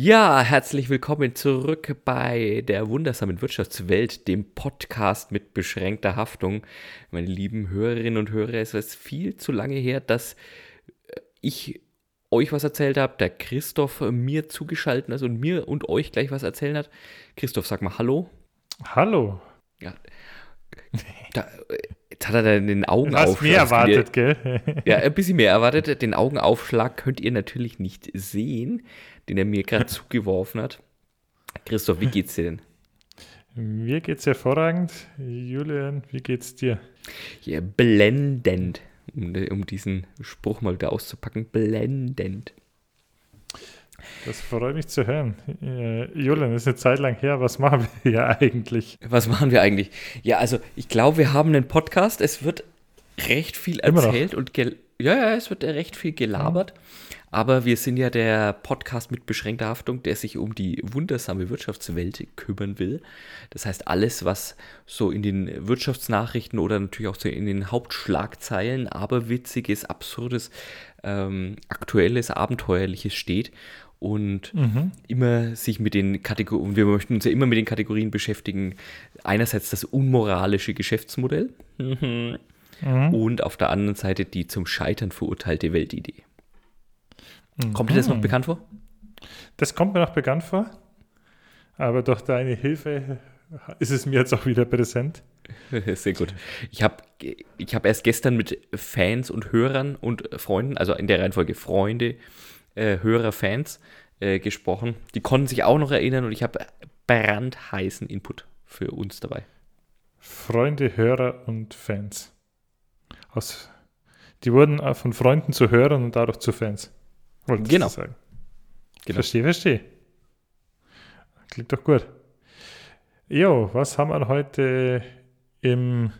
Ja, herzlich willkommen zurück bei der wundersamen Wirtschaftswelt, dem Podcast mit beschränkter Haftung. Meine lieben Hörerinnen und Hörer, es ist viel zu lange her, dass ich euch was erzählt habe, der Christoph mir zugeschaltet ist und mir und euch gleich was erzählen hat. Christoph, sag mal Hallo. Hallo. Ja. Da, jetzt hat er den Augenaufschlag. Du hast mehr erwartet, gell? ja, ein bisschen mehr erwartet. Den Augenaufschlag könnt ihr natürlich nicht sehen den er mir gerade zugeworfen hat. Christoph, wie geht's dir denn? Mir geht's hervorragend. Julian, wie geht's dir? Ja, blendend. Um, um diesen Spruch mal wieder auszupacken. Blendend. Das freut mich zu hören. Äh, Julian, ist eine Zeit lang her. Was machen wir hier eigentlich? Was machen wir eigentlich? Ja, also ich glaube, wir haben einen Podcast. Es wird recht viel erzählt und ja, ja, es wird recht viel gelabert. Mhm. Aber wir sind ja der Podcast mit beschränkter Haftung, der sich um die wundersame Wirtschaftswelt kümmern will. Das heißt, alles, was so in den Wirtschaftsnachrichten oder natürlich auch so in den Hauptschlagzeilen, aber witziges, absurdes, ähm, aktuelles, abenteuerliches steht und mhm. immer sich mit den Kategorien, wir möchten uns ja immer mit den Kategorien beschäftigen. Einerseits das unmoralische Geschäftsmodell. Mhm. und auf der anderen Seite die zum Scheitern verurteilte Weltidee. Mhm. Kommt dir das noch mhm. bekannt vor? Das kommt mir noch bekannt vor, aber durch deine Hilfe ist es mir jetzt auch wieder präsent. Sehr gut. Ich habe ich hab erst gestern mit Fans und Hörern und Freunden, also in der Reihenfolge Freunde, äh, Hörer, Fans äh, gesprochen. Die konnten sich auch noch erinnern und ich habe brandheißen Input für uns dabei. Freunde, Hörer und Fans. Aus, die wurden von Freunden zu Hörern und dadurch zu Fans. Wolltest genau. sagen. Genau. Verstehe, verstehe. Klingt doch gut. Jo, was haben wir heute im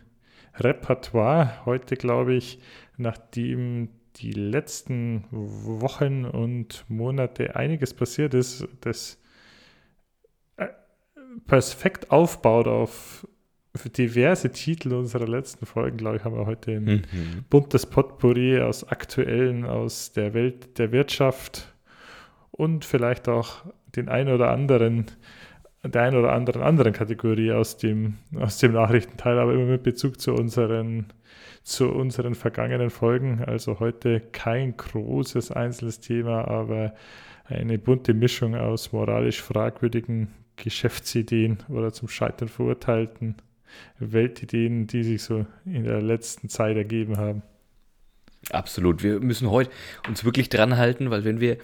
Repertoire? Heute glaube ich, nachdem die letzten Wochen und Monate einiges passiert ist, das äh, perfekt aufbaut auf diverse Titel unserer letzten Folgen, glaube ich, haben wir heute ein mhm. buntes Potpourri aus aktuellen, aus der Welt der Wirtschaft und vielleicht auch den ein oder anderen, der ein oder anderen anderen Kategorie aus dem, aus dem Nachrichtenteil, aber immer mit Bezug zu unseren, zu unseren vergangenen Folgen. Also heute kein großes einzelnes Thema, aber eine bunte Mischung aus moralisch fragwürdigen Geschäftsideen oder zum Scheitern verurteilten Weltideen, die sich so in der letzten Zeit ergeben haben. Absolut. Wir müssen heute uns wirklich dran halten, weil wenn wir,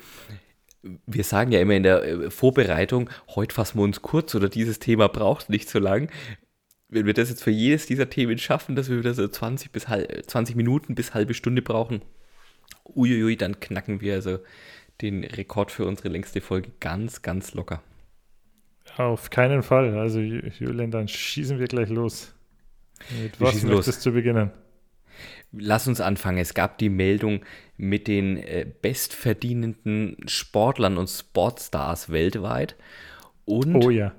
wir sagen ja immer in der äh, Vorbereitung, heute fassen wir uns kurz oder dieses Thema braucht nicht so lang. Wenn wir das jetzt für jedes dieser Themen schaffen, dass wir wieder so 20, bis 20 Minuten bis halbe Stunde brauchen, uiuiui, dann knacken wir also den Rekord für unsere längste Folge ganz, ganz locker. Auf keinen Fall. Also, Julian, dann schießen wir gleich los. Mit wir was möchtest los. du beginnen? Lass uns anfangen. Es gab die Meldung mit den äh, bestverdienenden Sportlern und Sportstars weltweit. Und oh ja.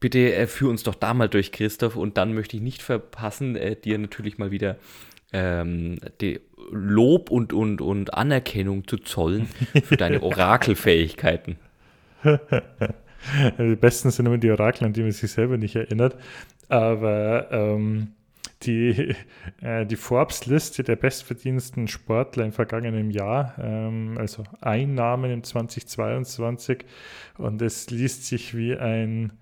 bitte äh, führ uns doch da mal durch, Christoph. Und dann möchte ich nicht verpassen, äh, dir natürlich mal wieder ähm, Lob und, und, und Anerkennung zu zollen für deine Orakelfähigkeiten. die besten sind immer die Orakel, an die man sich selber nicht erinnert. Aber ähm, die, äh, die Forbes-Liste der bestverdiensten Sportler im vergangenen Jahr, ähm, also Einnahmen im 2022. Und es liest sich wie ein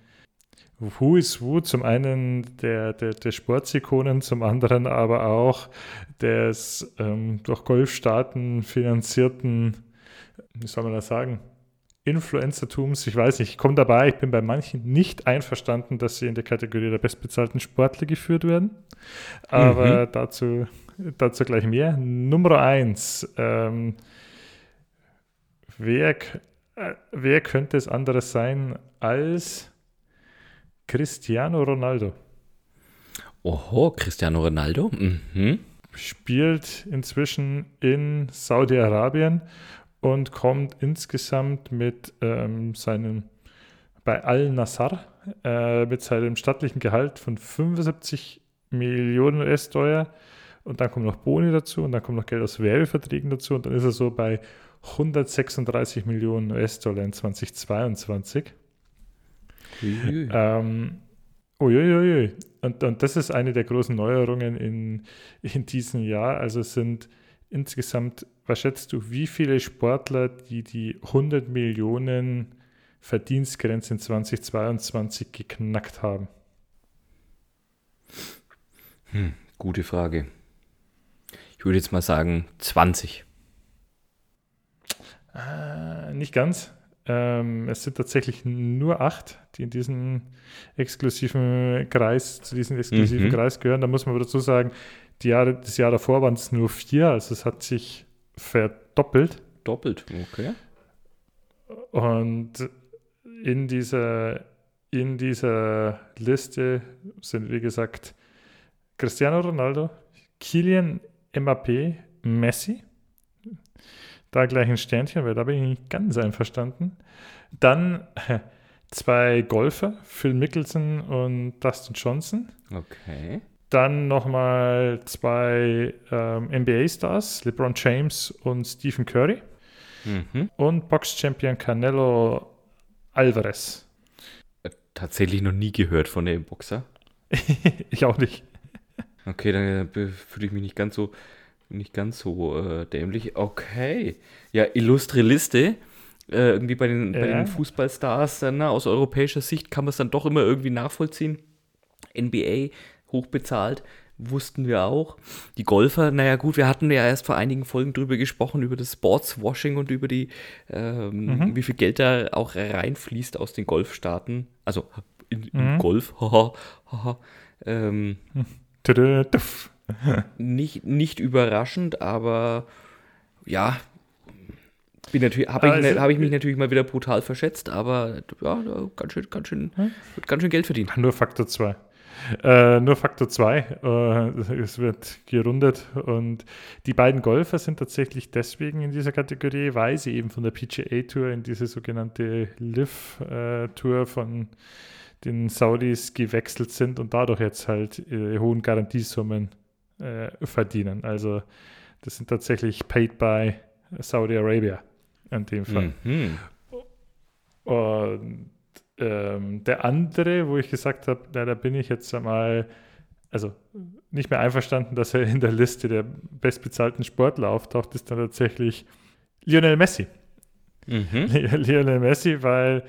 Who is Who, zum einen der, der, der Sportsikonen, zum anderen aber auch des ähm, durch Golfstaaten finanzierten, wie soll man das sagen, Influencertums, ich weiß nicht, ich komme dabei, ich bin bei manchen nicht einverstanden, dass sie in der Kategorie der bestbezahlten Sportler geführt werden. Aber mhm. dazu, dazu gleich mehr. Nummer eins. Ähm, wer, äh, wer könnte es anderes sein als Cristiano Ronaldo? Oho, Cristiano Ronaldo. Mhm. Spielt inzwischen in Saudi-Arabien und kommt insgesamt mit ähm, seinem bei Al-Nassar äh, mit seinem stattlichen Gehalt von 75 Millionen US-Dollar und dann kommt noch Boni dazu und dann kommt noch Geld aus Werbeverträgen dazu und dann ist er so bei 136 Millionen US-Dollar in 2022. Uiui. Ähm, uiuiui. Und, und das ist eine der großen Neuerungen in, in diesem Jahr. Also es sind insgesamt, was schätzt du, wie viele Sportler, die die 100 Millionen Verdienstgrenze in 2022 geknackt haben? Hm, gute Frage. Ich würde jetzt mal sagen 20. Äh, nicht ganz. Ähm, es sind tatsächlich nur acht, die in diesen exklusiven Kreis, zu diesem exklusiven mhm. Kreis gehören. Da muss man aber dazu sagen, die Jahre, das Jahr davor waren es nur vier, also es hat sich verdoppelt. Doppelt, okay. Und in dieser, in dieser Liste sind, wie gesagt, Cristiano Ronaldo, Kilian Mbappé, Messi, da gleich ein Sternchen, weil da bin ich nicht ganz einverstanden. Dann zwei Golfer, Phil Mickelson und Dustin Johnson. Okay. Dann nochmal zwei ähm, NBA-Stars, LeBron James und Stephen Curry. Mhm. Und Box-Champion Canelo Alvarez. Äh, tatsächlich noch nie gehört von dem Boxer. ich auch nicht. Okay, dann äh, fühle ich mich nicht ganz so nicht ganz so äh, dämlich. Okay. Ja, illustre Liste. Äh, irgendwie bei den, ja. bei den Fußballstars dann, na, aus europäischer Sicht kann man es dann doch immer irgendwie nachvollziehen. NBA hochbezahlt, wussten wir auch. Die Golfer, naja gut, wir hatten ja erst vor einigen Folgen drüber gesprochen, über das Sportswashing und über die, ähm, mhm. wie viel Geld da auch reinfließt aus den Golfstaaten. Also in, mhm. Golf, haha, haha. Ähm, nicht, nicht überraschend, aber ja, bin natürlich, habe ich, also, hab ich mich natürlich mal wieder brutal verschätzt, aber ja, ganz schön, ganz schön, hm? wird ganz schön Geld verdient. Nur Faktor 2. Äh, nur Faktor 2. Äh, es wird gerundet und die beiden Golfer sind tatsächlich deswegen in dieser Kategorie, weil sie eben von der PGA Tour in diese sogenannte Live-Tour äh, von den Saudis gewechselt sind und dadurch jetzt halt äh, hohen Garantiesummen äh, verdienen. Also das sind tatsächlich paid by Saudi Arabia in dem Fall. Mhm. Und ähm, der andere, wo ich gesagt habe, na, da bin ich jetzt einmal, also nicht mehr einverstanden, dass er in der Liste der bestbezahlten Sportler auftaucht, ist dann tatsächlich Lionel Messi. Mhm. Lionel Messi, weil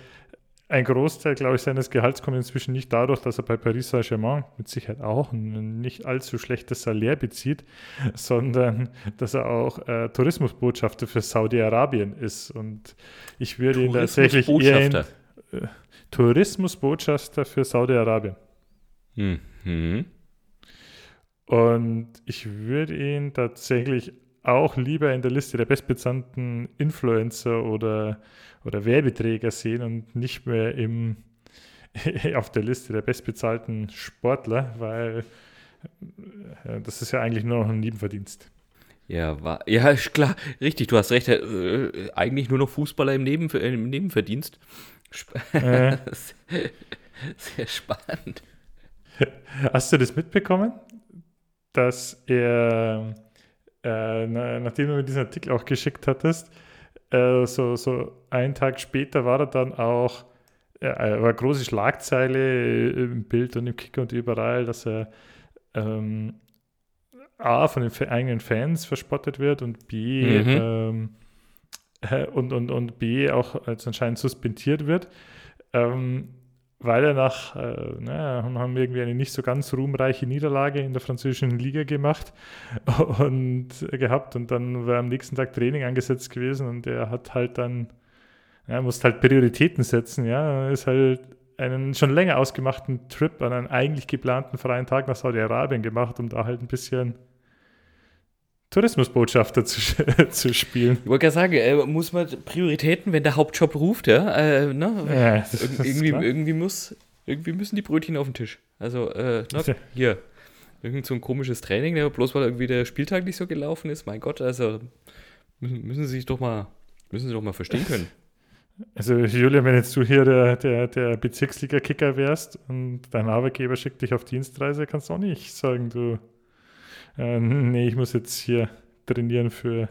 ein Großteil, glaube ich, seines Gehalts kommt inzwischen nicht dadurch, dass er bei Paris Saint-Germain mit Sicherheit auch ein nicht allzu schlechtes Salär bezieht, sondern dass er auch äh, Tourismusbotschafter für Saudi-Arabien ist. Und ich würde ihn tatsächlich eher in, äh, Tourismusbotschafter für Saudi-Arabien. Mhm. Und ich würde ihn tatsächlich auch lieber in der Liste der bestbezahlten Influencer oder oder Werbeträger sehen und nicht mehr im, auf der Liste der bestbezahlten Sportler, weil äh, das ist ja eigentlich nur noch ein Nebenverdienst. Ja, war, ja, klar, richtig, du hast recht. Äh, eigentlich nur noch Fußballer im, Neben, im Nebenverdienst. Sp äh. Sehr spannend. Hast du das mitbekommen, dass er, äh, nachdem du mir diesen Artikel auch geschickt hattest, äh, so, so einen Tag später war er dann auch, äh, war große Schlagzeile im Bild und im Kicker und überall, dass er ähm, A, von den eigenen Fans verspottet wird und B, mhm. ähm, äh, und, und, und B, auch als anscheinend suspendiert wird. Ähm, weil er nach, äh, naja, haben irgendwie eine nicht so ganz ruhmreiche Niederlage in der französischen Liga gemacht und gehabt. Und dann war am nächsten Tag Training angesetzt gewesen und er hat halt dann, er musste halt Prioritäten setzen, ja, ist halt einen schon länger ausgemachten Trip an einen eigentlich geplanten freien Tag nach Saudi-Arabien gemacht, um da halt ein bisschen Tourismusbotschafter zu, zu spielen. Ich wollte gerade sagen, äh, muss man Prioritäten, wenn der Hauptjob ruft, ja, äh, ne? ja Ir irgendwie, irgendwie, muss, irgendwie müssen die Brötchen auf den Tisch. Also, äh, na, ne, hier, irgend so ein komisches Training, ne, bloß weil irgendwie der Spieltag nicht so gelaufen ist, mein Gott, also müssen, müssen sie sich doch mal, müssen sie doch mal verstehen können. Also Julia, wenn jetzt du hier der, der, der Bezirksliga-Kicker wärst und dein Arbeitgeber schickt dich auf Dienstreise, kannst du auch nicht sagen, du äh, nee, ich muss jetzt hier trainieren für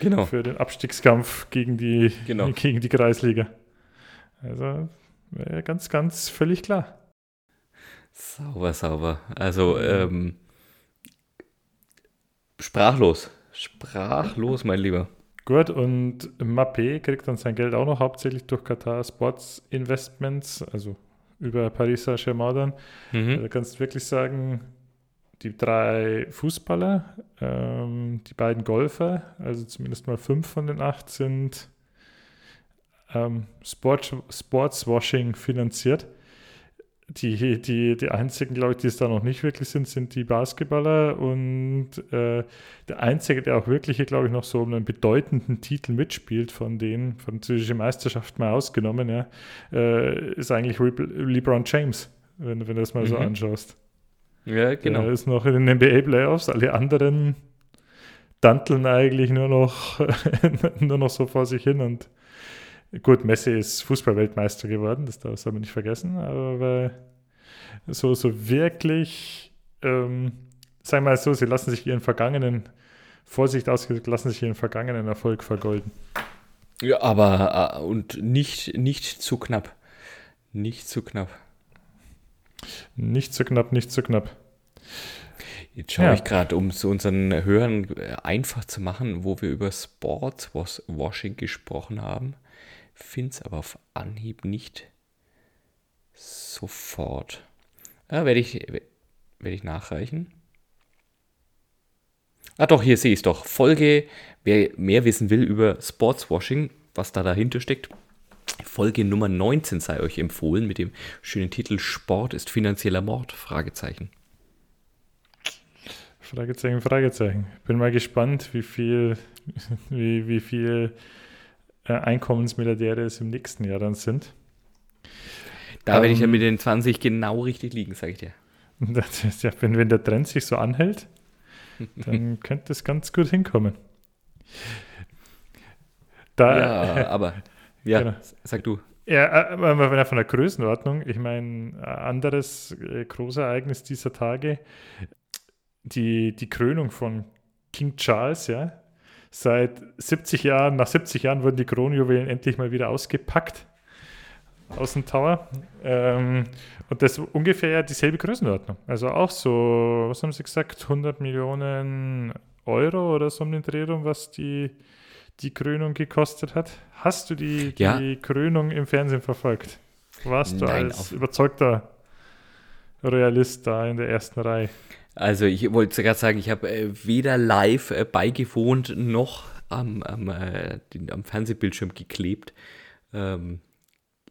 genau. für den Abstiegskampf gegen die, genau. gegen die Kreisliga. Also ganz, ganz völlig klar. Sauber, sauber. Also ähm, sprachlos. Sprachlos, mein Lieber. Gut, und Mappé kriegt dann sein Geld auch noch hauptsächlich durch Qatar Sports Investments, also über Paris Saint-Germain dann. Mhm. Also kannst du wirklich sagen, die drei Fußballer, ähm, die beiden Golfer, also zumindest mal fünf von den acht sind ähm, Sport, Sportswashing finanziert. Die, die, die einzigen, glaube ich, die es da noch nicht wirklich sind, sind die Basketballer. Und äh, der einzige, der auch wirklich, glaube ich, noch so einen bedeutenden Titel mitspielt, von denen, französische Meisterschaft mal ausgenommen, ja, äh, ist eigentlich LeBron James, wenn, wenn du das mal mhm. so anschaust. Ja, genau. Er ist noch in den NBA-Playoffs, alle anderen danteln eigentlich nur noch, nur noch so vor sich hin und Gut, Messi ist Fußballweltmeister geworden, das soll man nicht vergessen, aber so, so wirklich, ähm, sagen wir mal so, sie lassen sich ihren vergangenen, Vorsicht ausgedrückt, lassen sich ihren vergangenen Erfolg vergolden. Ja, aber äh, und nicht, nicht zu knapp. Nicht zu knapp. Nicht zu knapp, nicht zu knapp. Jetzt schaue ja. ich gerade, um es unseren Hörern äh, einfach zu machen, wo wir über Sportswashing gesprochen haben finde es aber auf Anhieb nicht sofort. Ja, werde ich, werde ich nachreichen. Ah doch, hier sehe ich es doch. Folge, wer mehr wissen will über Sportswashing, was da dahinter steckt. Folge Nummer 19 sei euch empfohlen mit dem schönen Titel Sport ist finanzieller Mord? Fragezeichen. Fragezeichen, Fragezeichen. Bin mal gespannt, wie viel, wie, wie viel äh, Einkommensmilliardäre es im nächsten Jahr dann sind. Da ähm, werde ich ja ähm, mit den 20 genau richtig liegen, sage ich dir. Ja, wenn, wenn der Trend sich so anhält, dann könnte es ganz gut hinkommen. Da, ja, aber ja, genau. sag du. Ja, äh, von der Größenordnung, ich meine, anderes äh, Großereignis dieser Tage, die, die Krönung von King Charles, ja, Seit 70 Jahren, nach 70 Jahren wurden die Kronjuwelen endlich mal wieder ausgepackt aus dem Tower. Ähm, und das ist ungefähr dieselbe Größenordnung. Also auch so, was haben Sie gesagt, 100 Millionen Euro oder so um den Dreh rum, was die, die Krönung gekostet hat. Hast du die, die ja. Krönung im Fernsehen verfolgt? Warst du Nein, als überzeugter Realist da in der ersten Reihe? Also ich wollte gerade sagen, ich habe äh, weder live äh, beigewohnt noch am, am, äh, den, am Fernsehbildschirm geklebt. Ähm,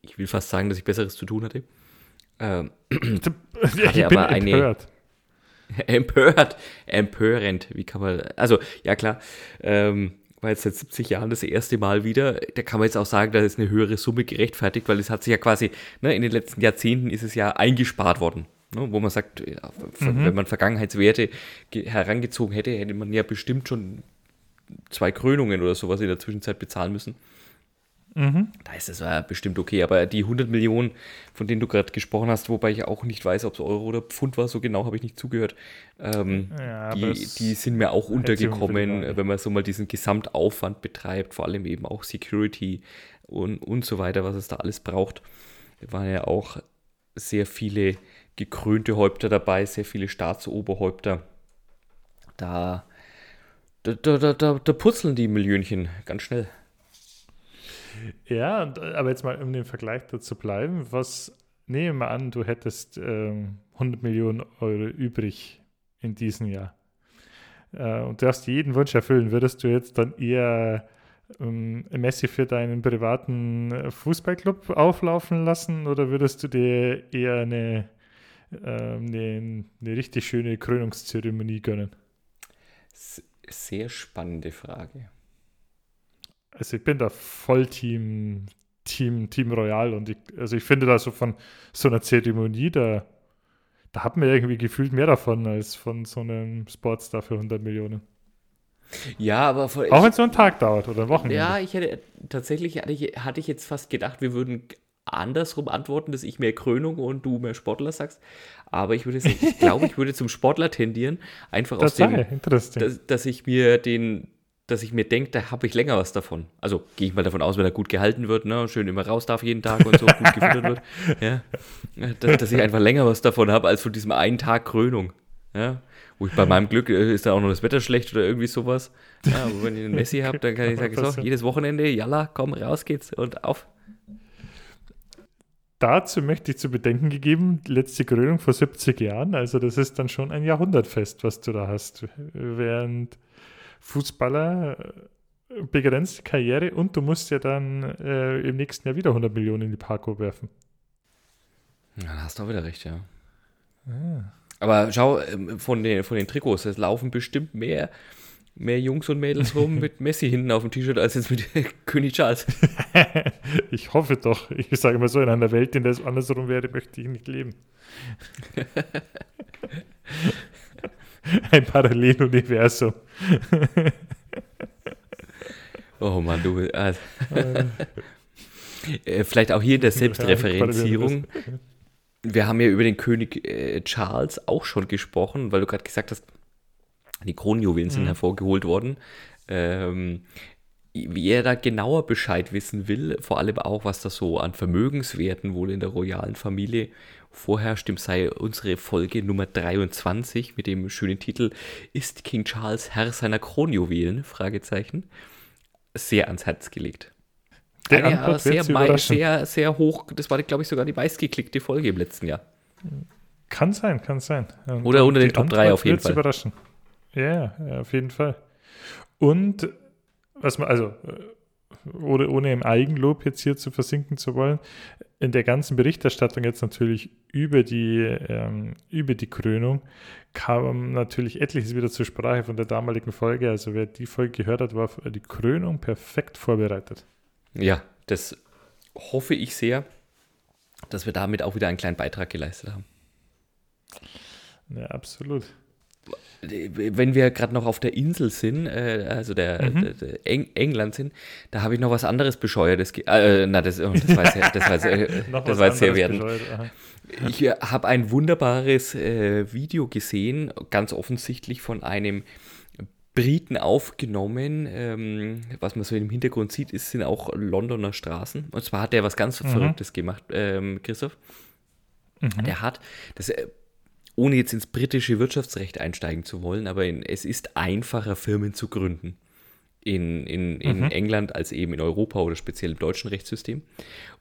ich will fast sagen, dass ich Besseres zu tun hatte. Ähm, hatte ich bin aber eine, empört. empört, empörend. Wie kann man, also ja klar, ähm, war jetzt seit 70 Jahren das erste Mal wieder. Da kann man jetzt auch sagen, da ist eine höhere Summe gerechtfertigt, weil es hat sich ja quasi, ne, in den letzten Jahrzehnten ist es ja eingespart worden. Ne, wo man sagt, mhm. wenn man Vergangenheitswerte herangezogen hätte, hätte man ja bestimmt schon zwei Krönungen oder sowas in der Zwischenzeit bezahlen müssen. Mhm. Da ist es ja bestimmt okay, aber die 100 Millionen, von denen du gerade gesprochen hast, wobei ich auch nicht weiß, ob es Euro oder Pfund war, so genau habe ich nicht zugehört, ähm, ja, die, die, sind mir auch untergekommen, wenn man so mal diesen Gesamtaufwand betreibt, vor allem eben auch Security und, und so weiter, was es da alles braucht. Da waren ja auch sehr viele gekrönte Häupter dabei, sehr viele Staatsoberhäupter. Da, da, da, da, da putzeln die Millionchen ganz schnell. Ja, aber jetzt mal, um den Vergleich dazu bleiben, was nehmen wir an, du hättest ähm, 100 Millionen Euro übrig in diesem Jahr äh, und du hast jeden Wunsch erfüllen, würdest du jetzt dann eher ähm, Messi für deinen privaten Fußballclub auflaufen lassen oder würdest du dir eher eine ähm, eine, eine richtig schöne Krönungszeremonie gönnen? Sehr spannende Frage. Also ich bin da voll Team, Team, Team Royal und ich, also ich finde da so von so einer Zeremonie, da, da hat man irgendwie gefühlt mehr davon als von so einem Sportstar für 100 Millionen. Ja, aber vor, auch wenn es so einen Tag dauert oder Wochen. Ja, ich hätte tatsächlich hatte ich, hatte ich jetzt fast gedacht, wir würden andersrum antworten, dass ich mehr Krönung und du mehr Sportler sagst. Aber ich würde ich glaube, ich würde zum Sportler tendieren. Einfach das aus dem, dass, dass, ich mir den, dass ich mir denke, da habe ich länger was davon. Also gehe ich mal davon aus, wenn er gut gehalten wird, ne, schön immer raus darf jeden Tag und so gut gefüttert wird, ja, dass, dass ich einfach länger was davon habe als von diesem einen Tag Krönung. Ja, wo ich bei meinem Glück äh, ist da auch noch das Wetter schlecht oder irgendwie sowas. Ja, aber wenn ich einen Messi habe, dann kann ich sagen, so, jedes Wochenende, jalla, komm, raus geht's und auf. Dazu möchte ich zu bedenken gegeben, letzte Krönung vor 70 Jahren, also das ist dann schon ein Jahrhundertfest, was du da hast. Während Fußballer äh, begrenzte Karriere und du musst ja dann äh, im nächsten Jahr wieder 100 Millionen in die Parko werfen. Ja, da hast du auch wieder recht, ja. Ah. Aber schau, ähm, von den, von den Trikots, es laufen bestimmt mehr, mehr Jungs und Mädels rum mit Messi hinten auf dem T-Shirt als jetzt mit König Charles. ich hoffe doch. Ich sage mal so, in einer Welt, in der es andersrum wäre, möchte ich nicht leben. Ein Paralleluniversum. oh Mann, du. Äh, äh, vielleicht auch hier in der Selbstreferenzierung. Wir haben ja über den König äh, Charles auch schon gesprochen, weil du gerade gesagt hast, die Kronjuwelen sind mhm. hervorgeholt worden. Ähm, wie er da genauer Bescheid wissen will, vor allem auch, was da so an Vermögenswerten wohl in der royalen Familie vorherrscht, dem sei unsere Folge Nummer 23 mit dem schönen Titel Ist King Charles Herr seiner Kronjuwelen? Fragezeichen. Sehr ans Herz gelegt. Der Eine, Antwort sehr, sehr, sehr hoch, das war, glaube ich, sogar die meistgeklickte Folge im letzten Jahr. Kann sein, kann sein. Und Oder unter den Top Antwort 3 auf jeden Fall. überraschen. Ja, ja, auf jeden Fall. Und was man, also, ohne, ohne im Eigenlob jetzt hier zu versinken zu wollen, in der ganzen Berichterstattung jetzt natürlich über die, ähm, über die Krönung kam natürlich etliches wieder zur Sprache von der damaligen Folge. Also wer die Folge gehört hat, war die Krönung perfekt vorbereitet. Ja, das hoffe ich sehr, dass wir damit auch wieder einen kleinen Beitrag geleistet haben. Ja, absolut. Wenn wir gerade noch auf der Insel sind, äh, also der, mhm. der, der Eng England sind, da habe ich noch was anderes Bescheuertes. Äh, na, das, oh, das war jetzt, das war äh, das war sehr wertend. Ich äh, habe ein wunderbares äh, Video gesehen, ganz offensichtlich von einem Briten aufgenommen. Ähm, was man so im Hintergrund sieht, ist, sind auch Londoner Straßen. Und zwar hat der was ganz mhm. Verrücktes gemacht, ähm, Christoph. Mhm. Der hat, das, äh, ohne jetzt ins britische Wirtschaftsrecht einsteigen zu wollen, aber in, es ist einfacher, Firmen zu gründen. In, in, in mhm. England als eben in Europa oder speziell im deutschen Rechtssystem.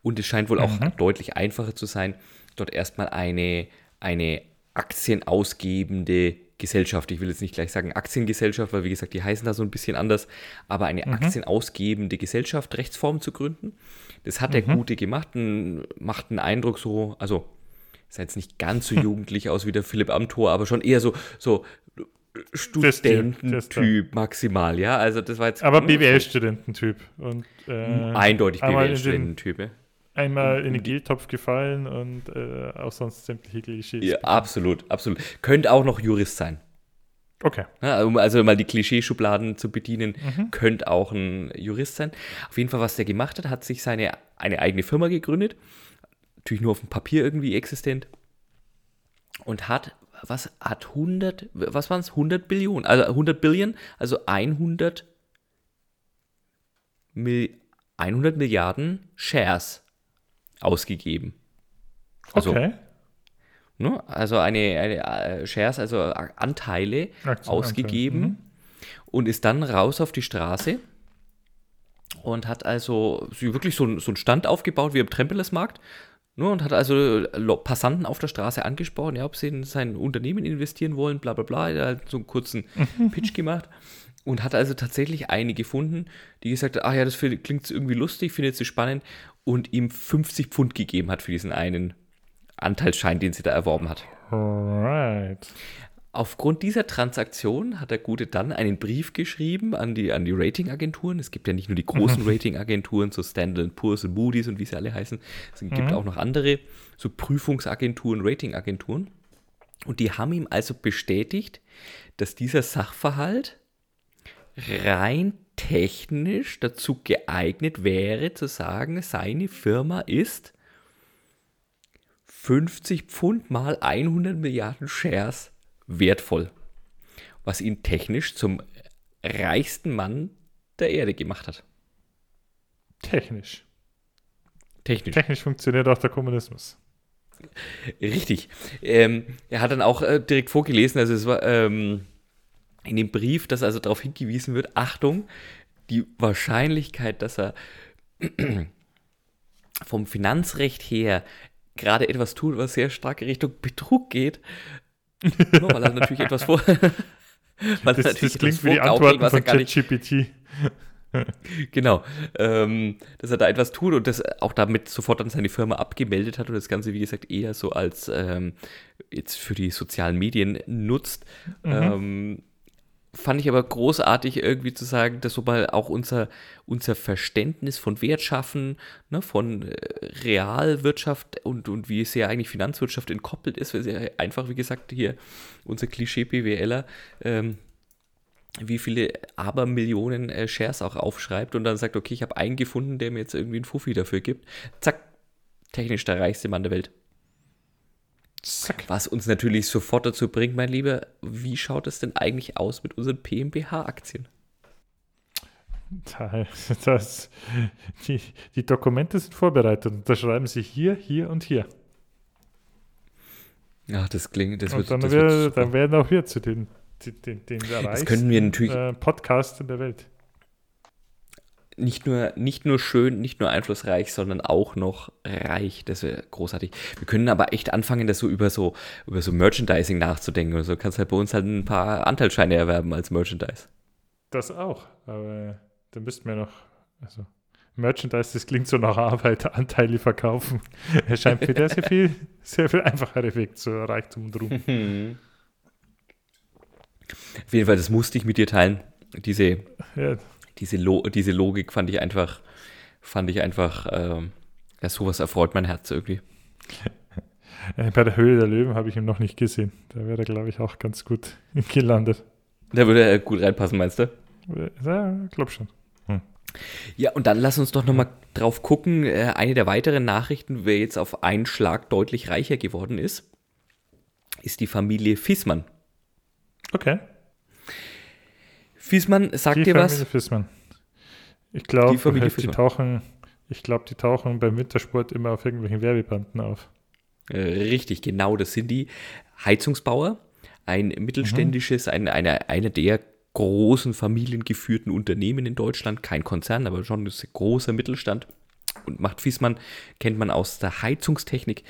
Und es scheint wohl auch mhm. deutlich einfacher zu sein, dort erstmal eine, eine aktienausgebende Gesellschaft, ich will jetzt nicht gleich sagen Aktiengesellschaft, weil wie gesagt, die heißen da so ein bisschen anders, aber eine mhm. aktienausgebende Gesellschaft, Rechtsform zu gründen. Das hat mhm. der Gute gemacht und macht einen Eindruck so, also sah jetzt nicht ganz so jugendlich aus wie der Philipp Amthor, aber schon eher so, so Studententyp maximal, ja. Also das war jetzt. Aber BWL-Studententyp. äh, Eindeutig BWL-Studententyp, einmal in den Geltopf gefallen und äh, auch sonst sämtliche Klischees. Ja, absolut, absolut. Könnte auch noch Jurist sein. Okay. Ja, um also mal die Klischeeschubladen zu bedienen, mhm. könnte auch ein Jurist sein. Auf jeden Fall, was der gemacht hat, hat sich seine eine eigene Firma gegründet. Natürlich nur auf dem Papier irgendwie existent. Und hat, was hat 100, was waren es? 100 Billionen, also 100 Billionen, also 100 Mil 100 Milliarden Shares ausgegeben. Also, okay. Ne, also eine, eine äh, Shares, also Anteile Aktien, ausgegeben mhm. und ist dann raus auf die Straße und hat also wirklich so, so einen Stand aufgebaut wie im Trempelersmarkt ne, und hat also Passanten auf der Straße angesprochen, ja, ob sie in sein Unternehmen investieren wollen, bla bla bla. Er hat so einen kurzen Pitch gemacht und hat also tatsächlich eine gefunden, die gesagt hat, ach ja, das klingt irgendwie lustig, findet sie spannend und ihm 50 Pfund gegeben hat für diesen einen Anteilsschein, den sie da erworben hat. Alright. Aufgrund dieser Transaktion hat der Gute dann einen Brief geschrieben an die, an die Ratingagenturen. Es gibt ja nicht nur die großen mhm. Ratingagenturen, so Standard Poor's und Moody's und wie sie alle heißen. Es gibt mhm. auch noch andere, so Prüfungsagenturen, Ratingagenturen. Und die haben ihm also bestätigt, dass dieser Sachverhalt rein technisch dazu geeignet wäre, zu sagen, seine Firma ist 50 Pfund mal 100 Milliarden Shares wertvoll. Was ihn technisch zum reichsten Mann der Erde gemacht hat. Technisch. Technisch. Technisch funktioniert auch der Kommunismus. Richtig. Ähm, er hat dann auch äh, direkt vorgelesen, also es war ähm, in dem Brief, dass also darauf hingewiesen wird, Achtung, die Wahrscheinlichkeit, dass er vom Finanzrecht her gerade etwas tut, was sehr stark Richtung Betrug geht, nur weil er natürlich etwas vor. weil das, natürlich das klingt wie die Antworten von ChatGPT. genau, ähm, dass er da etwas tut und das auch damit sofort dann seine Firma abgemeldet hat und das Ganze, wie gesagt, eher so als ähm, jetzt für die sozialen Medien nutzt. Mhm. Ähm, fand ich aber großartig irgendwie zu sagen, dass so mal auch unser, unser Verständnis von Wertschaffen, ne, von äh, Realwirtschaft und, und wie sehr eigentlich Finanzwirtschaft entkoppelt ist, weil sie einfach, wie gesagt, hier unser Klischee-BWLer ähm, wie viele Abermillionen äh, Shares auch aufschreibt und dann sagt, okay, ich habe einen gefunden, der mir jetzt irgendwie einen Fuffi dafür gibt. Zack, technisch der reichste Mann der Welt. Zack. Was uns natürlich sofort dazu bringt, mein Lieber, wie schaut es denn eigentlich aus mit unseren PMBH-Aktien? Das, die, die Dokumente sind vorbereitet und da schreiben sie hier, hier und hier. Ja, das klingt, das und wird, dann, das wir, wird dann werden auch wir zu den den, den, den das können wir natürlich äh, Podcast in der Welt. Nicht nur, nicht nur schön, nicht nur einflussreich, sondern auch noch reich. Das wäre großartig. Wir können aber echt anfangen, das so über so, über so Merchandising nachzudenken. Oder so kannst halt bei uns halt ein paar Anteilsscheine erwerben als Merchandise. Das auch, aber da müssten wir noch, also Merchandise, das klingt so nach Arbeit, Anteile verkaufen. Er scheint mir der sehr viel, sehr viel einfachere Weg zu Reichtum und Ruhm. Auf jeden Fall, das musste ich mit dir teilen. Diese, ja. Diese, Lo diese Logik fand ich einfach, fand ich einfach, ähm, ja, sowas erfreut mein Herz irgendwie. Bei der Höhle der Löwen habe ich ihn noch nicht gesehen. Da wäre er, glaube ich, auch ganz gut gelandet. Da würde er gut reinpassen, meinst du? Ja, glaube schon. Hm. Ja, und dann lass uns doch nochmal drauf gucken. Äh, eine der weiteren Nachrichten, wer jetzt auf einen Schlag deutlich reicher geworden ist, ist die Familie Fissmann. Okay. Fiesmann, sagt die dir Familie was? Fiesmann. Ich glaube, die, die, tauchen, ich glaube, die tauchen beim Wintersport immer auf irgendwelchen Werbebanden auf. Äh, richtig, genau, das sind die Heizungsbauer, ein mittelständisches, mhm. ein, eine, eine der großen familiengeführten Unternehmen in Deutschland, kein Konzern, aber schon ein großer Mittelstand. Und Macht Fiesmann kennt man aus der Heizungstechnik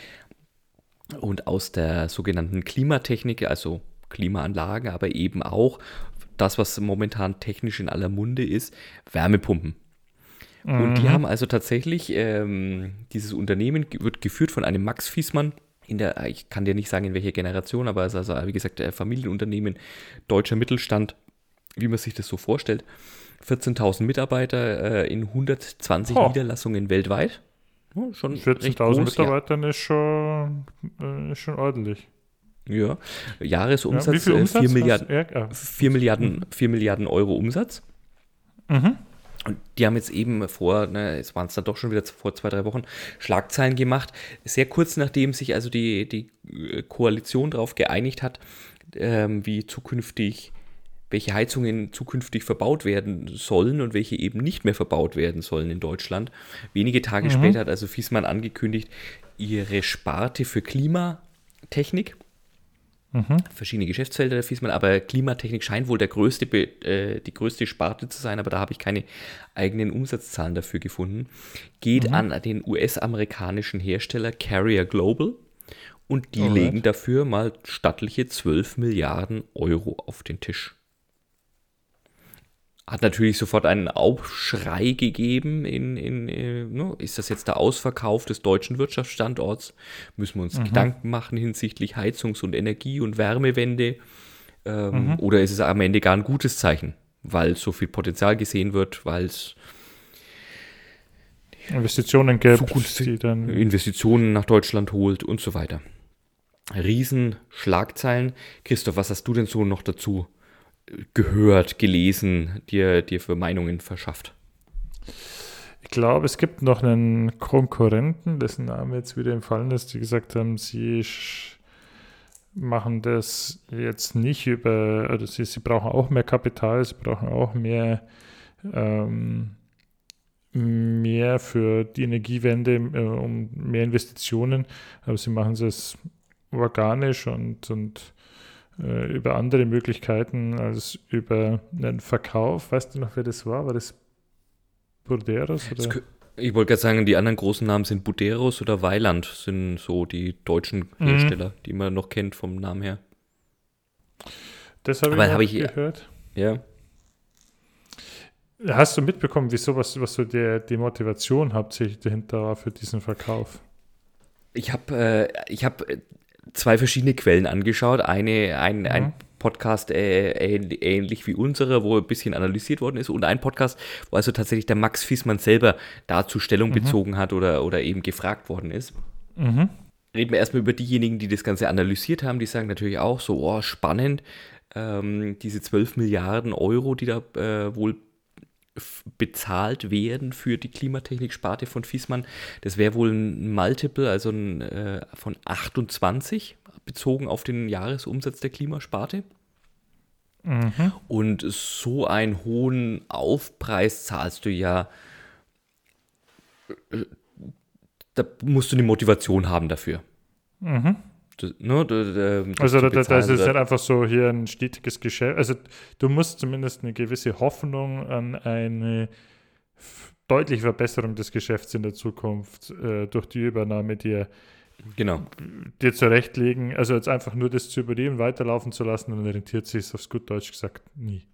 und aus der sogenannten Klimatechnik, also Klimaanlagen, aber eben auch das, was momentan technisch in aller Munde ist, Wärmepumpen. Mhm. Und die mhm. haben also tatsächlich, ähm, dieses Unternehmen wird geführt von einem Max Fiesmann, in der, ich kann dir nicht sagen, in welcher Generation, aber es ist also, wie gesagt, Familienunternehmen, deutscher Mittelstand, wie man sich das so vorstellt. 14.000 Mitarbeiter äh, in 120 oh. Niederlassungen weltweit. Ja, 14.000 Mitarbeitern ja. ist, schon, äh, ist schon ordentlich. Ja, Jahresumsatz, ja, äh, 4, Milliarden, ja, 4, Milliarden, 4 Milliarden Euro Umsatz. Mhm. Und die haben jetzt eben vor, ne, es waren es dann doch schon wieder vor zwei, drei Wochen, Schlagzeilen gemacht. Sehr kurz nachdem sich also die, die äh, Koalition darauf geeinigt hat, ähm, wie zukünftig, welche Heizungen zukünftig verbaut werden sollen und welche eben nicht mehr verbaut werden sollen in Deutschland. Wenige Tage mhm. später hat also Fiesmann angekündigt, ihre Sparte für Klimatechnik Mhm. Verschiedene Geschäftsfelder der Fiesmann, aber Klimatechnik scheint wohl der größte, äh, die größte Sparte zu sein, aber da habe ich keine eigenen Umsatzzahlen dafür gefunden. Geht mhm. an den US-amerikanischen Hersteller Carrier Global und die Alright. legen dafür mal stattliche 12 Milliarden Euro auf den Tisch hat natürlich sofort einen Aufschrei gegeben. In, in, in ne? Ist das jetzt der Ausverkauf des deutschen Wirtschaftsstandorts? Müssen wir uns mhm. Gedanken machen hinsichtlich Heizungs- und Energie- und Wärmewende? Ähm, mhm. Oder ist es am Ende gar ein gutes Zeichen, weil so viel Potenzial gesehen wird, weil es Investitionen gibt, die dann Investitionen nach Deutschland holt und so weiter. Riesenschlagzeilen. Christoph, was hast du denn so noch dazu gehört, gelesen, dir, dir für Meinungen verschafft? Ich glaube, es gibt noch einen Konkurrenten, dessen Name jetzt wieder entfallen ist, die gesagt haben, sie machen das jetzt nicht über, also sie, sie brauchen auch mehr Kapital, sie brauchen auch mehr, ähm, mehr für die Energiewende, äh, um mehr Investitionen, aber sie machen es organisch und, und äh, über andere Möglichkeiten als über einen Verkauf. Weißt du noch, wer das war? War das Burderos? Oder? Ich wollte gerade sagen, die anderen großen Namen sind Buderos oder Weiland, sind so die deutschen mhm. Hersteller, mhm. die man noch kennt vom Namen her. Das habe ich, hab ich gehört. Ja. Hast du mitbekommen, wieso was, was so der, die Motivation hauptsächlich dahinter war für diesen Verkauf? Ich habe äh, hab zwei verschiedene Quellen angeschaut. Eine, ein, mhm. ein Podcast äh, ähnlich wie unsere, wo ein bisschen analysiert worden ist und ein Podcast, wo also tatsächlich der Max Fiesmann selber dazu Stellung mhm. bezogen hat oder, oder eben gefragt worden ist. Mhm. Reden wir erstmal über diejenigen, die das Ganze analysiert haben. Die sagen natürlich auch so, oh, spannend, ähm, diese 12 Milliarden Euro, die da äh, wohl bezahlt werden für die Klimatechnik-Sparte von Fiesmann. Das wäre wohl ein Multiple, also ein, äh, von 28 bezogen auf den Jahresumsatz der Klimasparte. Mhm. Und so einen hohen Aufpreis zahlst du ja, da musst du eine Motivation haben dafür. Mhm. Das, ne, das also da, da, ist es nicht einfach so hier ein stetiges Geschäft. Also du musst zumindest eine gewisse Hoffnung an eine deutliche Verbesserung des Geschäfts in der Zukunft äh, durch die Übernahme dir genau. dir zurechtlegen. Also jetzt einfach nur das zu übernehmen, weiterlaufen zu lassen, dann rentiert sich aufs gut Deutsch gesagt nie.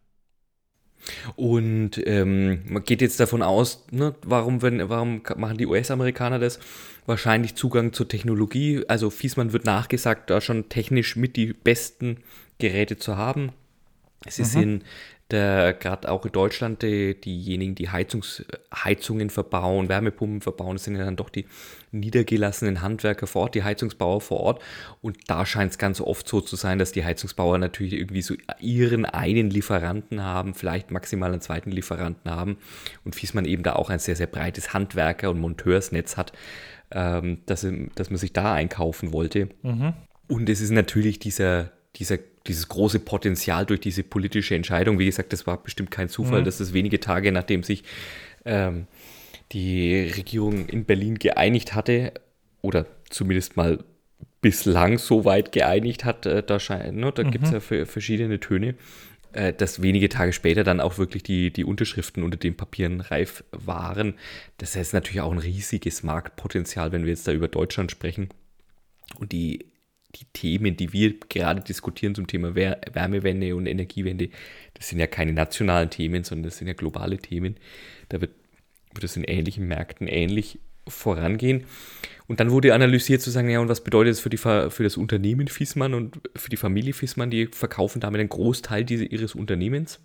Und ähm, man geht jetzt davon aus, ne, warum, wenn, warum machen die US-Amerikaner das? Wahrscheinlich Zugang zur Technologie. Also Fiesmann wird nachgesagt, da schon technisch mit die besten Geräte zu haben. Sie mhm. sind gerade auch in Deutschland die, diejenigen, die Heizungs, Heizungen verbauen, Wärmepumpen verbauen, das sind ja dann doch die niedergelassenen Handwerker vor Ort, die Heizungsbauer vor Ort. Und da scheint es ganz oft so zu sein, dass die Heizungsbauer natürlich irgendwie so ihren einen Lieferanten haben, vielleicht maximal einen zweiten Lieferanten haben. Und Fiesmann eben da auch ein sehr, sehr breites Handwerker- und Monteursnetz hat, ähm, dass, dass man sich da einkaufen wollte. Mhm. Und es ist natürlich dieser, dieser dieses große Potenzial durch diese politische Entscheidung. Wie gesagt, das war bestimmt kein Zufall, mhm. dass das wenige Tage nachdem sich ähm, die Regierung in Berlin geeinigt hatte, oder zumindest mal bislang so weit geeinigt hat, äh, da, ne, da mhm. gibt es ja verschiedene Töne, äh, dass wenige Tage später dann auch wirklich die, die Unterschriften unter den Papieren reif waren. Das ist natürlich auch ein riesiges Marktpotenzial, wenn wir jetzt da über Deutschland sprechen. Und die die Themen, die wir gerade diskutieren zum Thema Wärmewende und Energiewende, das sind ja keine nationalen Themen, sondern das sind ja globale Themen. Da wird, wird es in ähnlichen Märkten ähnlich vorangehen. Und dann wurde analysiert zu sagen, ja, und was bedeutet das für, die, für das Unternehmen Fiesmann und für die Familie Fiesmann? Die verkaufen damit einen Großteil diese, ihres Unternehmens.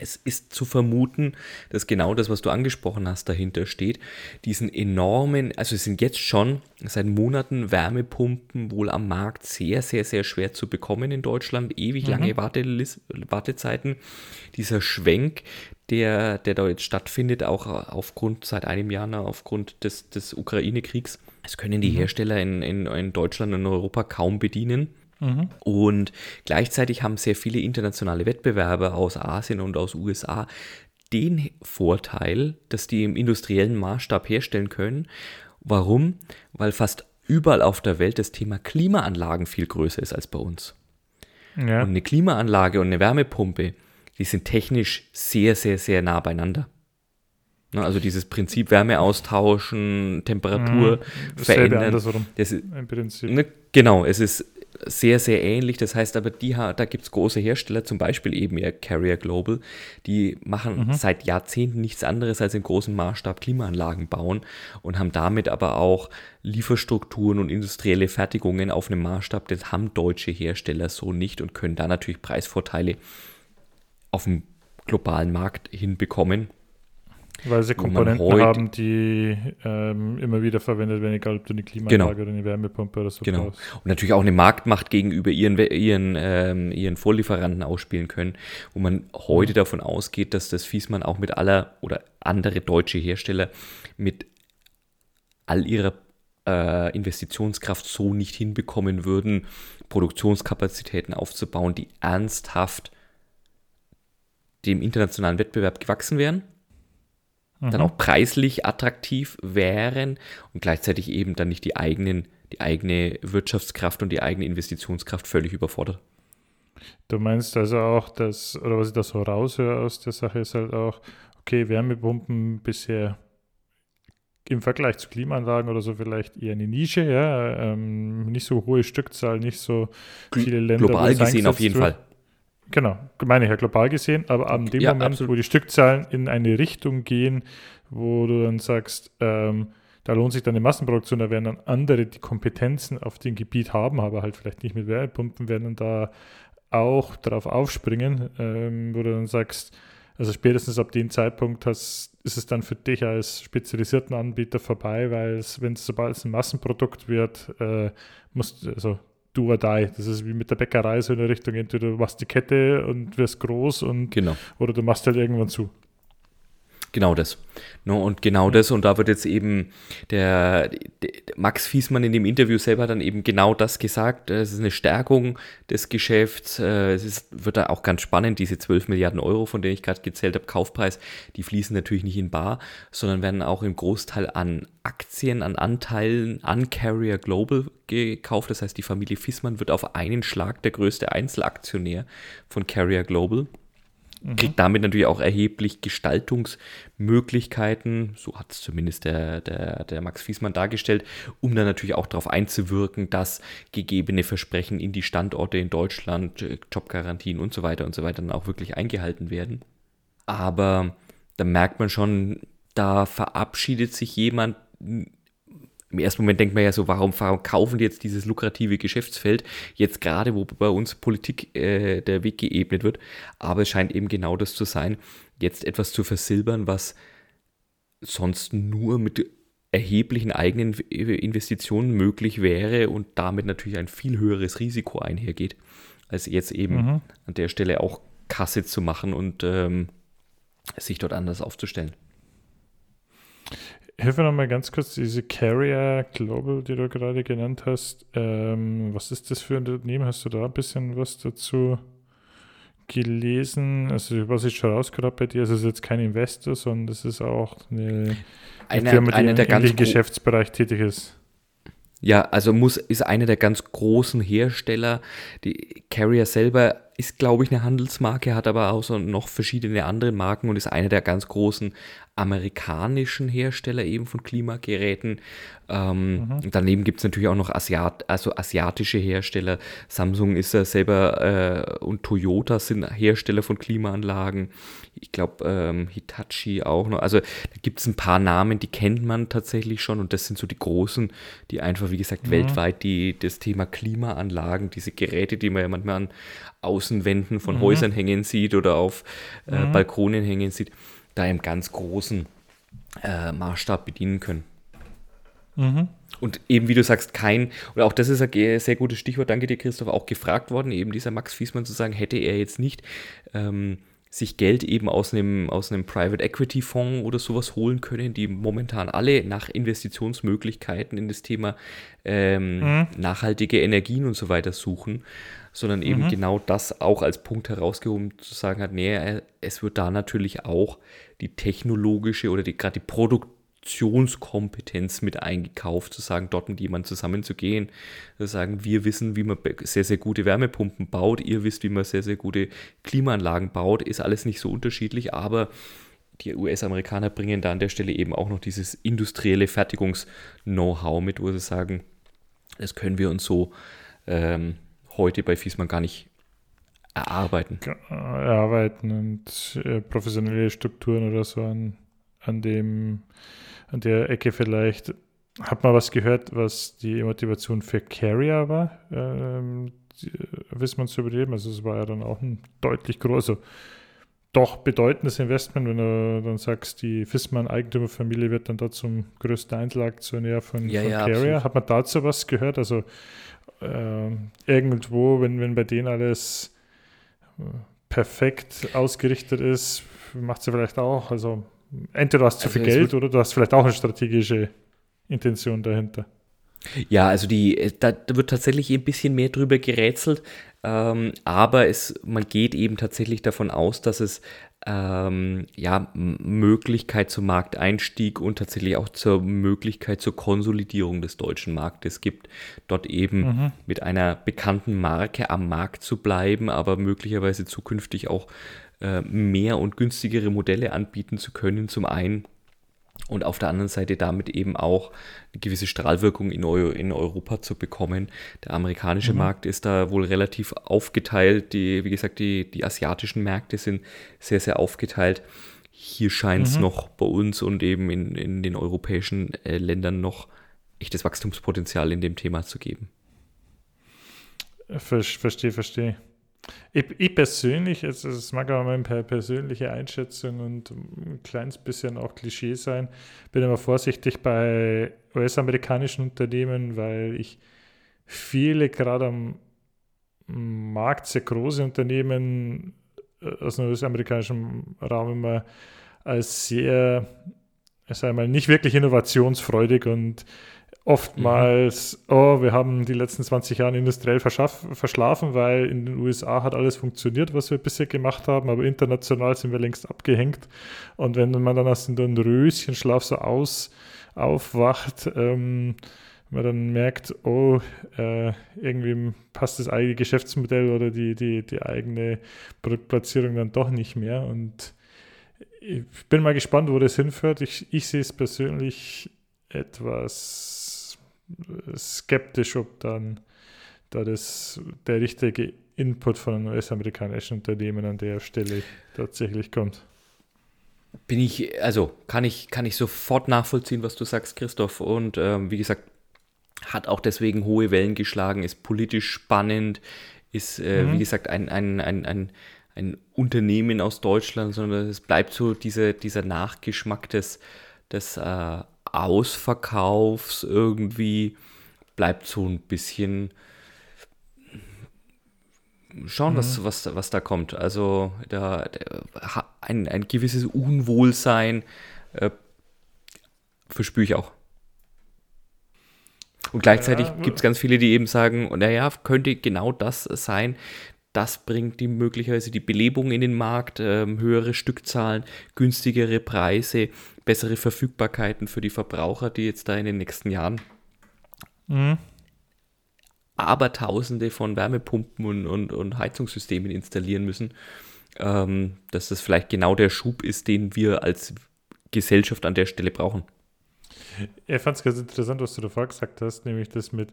Es ist zu vermuten, dass genau das, was du angesprochen hast, dahinter steht. Diesen enormen, also es sind jetzt schon seit Monaten Wärmepumpen wohl am Markt sehr, sehr, sehr schwer zu bekommen in Deutschland. Ewig mhm. lange Wartezeiten. Dieser Schwenk, der, der da jetzt stattfindet, auch aufgrund seit einem Jahr aufgrund des, des Ukraine-Kriegs. Das können die mhm. Hersteller in, in, in Deutschland und Europa kaum bedienen. Mhm. Und gleichzeitig haben sehr viele internationale Wettbewerber aus Asien und aus USA den Vorteil, dass die im industriellen Maßstab herstellen können. Warum? Weil fast überall auf der Welt das Thema Klimaanlagen viel größer ist als bei uns. Ja. Und eine Klimaanlage und eine Wärmepumpe, die sind technisch sehr, sehr, sehr nah beieinander. Ne, also dieses Prinzip Wärme austauschen, Temperatur mhm, verändern. Das ist, Im Prinzip. Ne, genau, es ist sehr, sehr ähnlich. Das heißt aber, die, da gibt es große Hersteller, zum Beispiel eben ja Carrier Global, die machen mhm. seit Jahrzehnten nichts anderes als im großen Maßstab Klimaanlagen bauen und haben damit aber auch Lieferstrukturen und industrielle Fertigungen auf einem Maßstab, das haben deutsche Hersteller so nicht und können da natürlich Preisvorteile auf dem globalen Markt hinbekommen. Weil sie Komponenten haben, die ähm, immer wieder verwendet werden, egal ob du eine Klimaanlage genau. oder eine Wärmepumpe oder so genau. Brauchst. Und natürlich auch eine Marktmacht gegenüber ihren, ihren, ähm, ihren Vorlieferanten ausspielen können, wo man heute davon ausgeht, dass das Fiesmann auch mit aller oder andere deutsche Hersteller mit all ihrer äh, Investitionskraft so nicht hinbekommen würden, Produktionskapazitäten aufzubauen, die ernsthaft dem internationalen Wettbewerb gewachsen wären, mhm. dann auch preislich attraktiv wären und gleichzeitig eben dann nicht die eigenen, die eigene Wirtschaftskraft und die eigene Investitionskraft völlig überfordert. Du meinst also auch, dass, oder was ich da so raushöre aus der Sache, ist halt auch, okay, Wärmepumpen bisher im Vergleich zu Klimaanlagen oder so vielleicht eher eine Nische, ja, ähm, nicht so hohe Stückzahl, nicht so viele Länder. Global gesehen auf jeden wird. Fall. Genau, meine ich ja global gesehen, aber an dem ja, Moment, absolut. wo die Stückzahlen in eine Richtung gehen, wo du dann sagst, ähm, da lohnt sich dann die Massenproduktion, da werden dann andere, die Kompetenzen auf dem Gebiet haben, aber halt vielleicht nicht mit Wärmepumpen, werden dann da auch darauf aufspringen, ähm, wo du dann sagst, also spätestens ab dem Zeitpunkt hast, ist es dann für dich als spezialisierten Anbieter vorbei, weil es, wenn es sobald es ein Massenprodukt wird, äh, musst also do or die. Das ist wie mit der Bäckerei so in der Richtung, entweder du machst die Kette und wirst groß und genau. oder du machst halt irgendwann zu. Genau das. No, und genau das, und da wird jetzt eben der, der, Max Fiesmann in dem Interview selber dann eben genau das gesagt. Es ist eine Stärkung des Geschäfts. Äh, es ist, wird da auch ganz spannend, diese 12 Milliarden Euro, von denen ich gerade gezählt habe, Kaufpreis, die fließen natürlich nicht in Bar, sondern werden auch im Großteil an Aktien, an Anteilen an Carrier Global gekauft. Das heißt, die Familie Fiesmann wird auf einen Schlag der größte Einzelaktionär von Carrier Global. Mhm. Kriegt damit natürlich auch erheblich Gestaltungsmöglichkeiten, so hat es zumindest der, der, der Max Fiesmann dargestellt, um dann natürlich auch darauf einzuwirken, dass gegebene Versprechen in die Standorte in Deutschland, äh, Jobgarantien und so weiter und so weiter dann auch wirklich eingehalten werden. Aber da merkt man schon, da verabschiedet sich jemand im ersten Moment denkt man ja so, warum, warum kaufen die jetzt dieses lukrative Geschäftsfeld, jetzt gerade, wo bei uns Politik äh, der Weg geebnet wird. Aber es scheint eben genau das zu sein, jetzt etwas zu versilbern, was sonst nur mit erheblichen eigenen Investitionen möglich wäre und damit natürlich ein viel höheres Risiko einhergeht, als jetzt eben mhm. an der Stelle auch Kasse zu machen und ähm, sich dort anders aufzustellen. Hilf mir nochmal ganz kurz, diese Carrier Global, die du gerade genannt hast. Ähm, was ist das für ein Unternehmen? Hast du da ein bisschen was dazu gelesen? Also, was ich schon rausgehört bei dir, ist es jetzt kein Investor, sondern das ist auch eine, eine Firma, die eine im ähnlichen Geschäftsbereich tätig ist. Ja, also muss, ist einer der ganz großen Hersteller. Die Carrier selber ist, glaube ich, eine Handelsmarke, hat aber auch so noch verschiedene andere Marken und ist einer der ganz großen amerikanischen Hersteller eben von Klimageräten. Ähm, mhm. Daneben gibt es natürlich auch noch Asiat also asiatische Hersteller. Samsung ist ja selber äh, und Toyota sind Hersteller von Klimaanlagen. Ich glaube, ähm, Hitachi auch noch. Also da gibt es ein paar Namen, die kennt man tatsächlich schon und das sind so die großen, die einfach, wie gesagt, mhm. weltweit die, das Thema Klimaanlagen, diese Geräte, die man ja manchmal an Außenwänden von mhm. Häusern hängen sieht oder auf äh, mhm. Balkonen hängen sieht da im ganz großen äh, Maßstab bedienen können. Mhm. Und eben, wie du sagst, kein, oder auch das ist ein sehr gutes Stichwort, danke dir, Christoph, auch gefragt worden, eben dieser Max Fiesmann zu sagen, hätte er jetzt nicht ähm, sich Geld eben aus einem, aus einem Private Equity Fonds oder sowas holen können, die momentan alle nach Investitionsmöglichkeiten in das Thema ähm, mhm. nachhaltige Energien und so weiter suchen, sondern eben mhm. genau das auch als Punkt herausgehoben zu sagen hat, nee, es wird da natürlich auch die technologische oder die, gerade die Produktionskompetenz mit eingekauft, zu sagen, dort mit jemandem zusammenzugehen, zu sagen, wir wissen, wie man sehr, sehr gute Wärmepumpen baut, ihr wisst, wie man sehr, sehr gute Klimaanlagen baut, ist alles nicht so unterschiedlich, aber die US-Amerikaner bringen da an der Stelle eben auch noch dieses industrielle Fertigungs-Know-how mit, wo sie sagen, das können wir uns so ähm, heute bei Fiesmann gar nicht erarbeiten. Erarbeiten und äh, professionelle Strukturen oder so an, an dem, an der Ecke vielleicht. Hat man was gehört, was die Motivation für Carrier war, ähm, die, Wismans zu überleben? Also es war ja dann auch ein deutlich größer, also doch bedeutendes Investment, wenn du dann sagst, die Fissmann-Eigentümerfamilie wird dann dort zum größten Einzelaktionär von, ja, von ja, Carrier. Absolut. Hat man dazu was gehört? Also äh, irgendwo, wenn, wenn bei denen alles perfekt ausgerichtet ist, macht sie vielleicht auch. Also entweder du hast zu also viel Geld oder du hast vielleicht auch eine strategische Intention dahinter. Ja, also die, da, da wird tatsächlich ein bisschen mehr drüber gerätselt, ähm, aber es, man geht eben tatsächlich davon aus, dass es ähm, ja, Möglichkeit zum Markteinstieg und tatsächlich auch zur Möglichkeit zur Konsolidierung des deutschen Marktes gibt, dort eben mhm. mit einer bekannten Marke am Markt zu bleiben, aber möglicherweise zukünftig auch äh, mehr und günstigere Modelle anbieten zu können. Zum einen und auf der anderen Seite damit eben auch eine gewisse Strahlwirkung in, Eu in Europa zu bekommen. Der amerikanische mhm. Markt ist da wohl relativ aufgeteilt. Die, wie gesagt, die, die asiatischen Märkte sind sehr, sehr aufgeteilt. Hier scheint es mhm. noch bei uns und eben in, in den europäischen äh, Ländern noch echtes Wachstumspotenzial in dem Thema zu geben. Verstehe, verstehe. Ich, ich persönlich, es, es mag aber meine persönliche Einschätzung und ein kleines bisschen auch Klischee sein, bin immer vorsichtig bei US-amerikanischen Unternehmen, weil ich viele gerade am Markt sehr große Unternehmen äh, aus dem US-amerikanischen Raum immer als sehr, ich sage mal, nicht wirklich innovationsfreudig und oftmals, mhm. oh, wir haben die letzten 20 Jahre industriell verschlafen, weil in den USA hat alles funktioniert, was wir bisher gemacht haben, aber international sind wir längst abgehängt. Und wenn man dann aus dem Röschenschlaf so aus, aufwacht, ähm, man dann merkt, oh, äh, irgendwie passt das eigene Geschäftsmodell oder die, die, die eigene Produktplatzierung dann doch nicht mehr. Und ich bin mal gespannt, wo das hinführt. Ich, ich sehe es persönlich etwas skeptisch, ob dann da das, der richtige Input von einem US-amerikanischen Unternehmen an der Stelle tatsächlich kommt. Bin ich, also kann ich, kann ich sofort nachvollziehen, was du sagst, Christoph. Und ähm, wie gesagt, hat auch deswegen hohe Wellen geschlagen, ist politisch spannend, ist, äh, mhm. wie gesagt, ein, ein, ein, ein, ein Unternehmen aus Deutschland, sondern es bleibt so diese, dieser Nachgeschmack des, des äh, Ausverkaufs irgendwie bleibt so ein bisschen schauen, mhm. was, was, was da kommt. Also da, da ein, ein gewisses Unwohlsein äh, verspüre ich auch. Und gleichzeitig ja, gibt es ganz viele, die eben sagen, naja, könnte genau das sein. Das bringt die möglicherweise die Belebung in den Markt, äh, höhere Stückzahlen, günstigere Preise, bessere Verfügbarkeiten für die Verbraucher, die jetzt da in den nächsten Jahren mhm. Abertausende von Wärmepumpen und, und, und Heizungssystemen installieren müssen, ähm, dass das vielleicht genau der Schub ist, den wir als Gesellschaft an der Stelle brauchen. Ich fand es ganz interessant, was du davor gesagt hast, nämlich das mit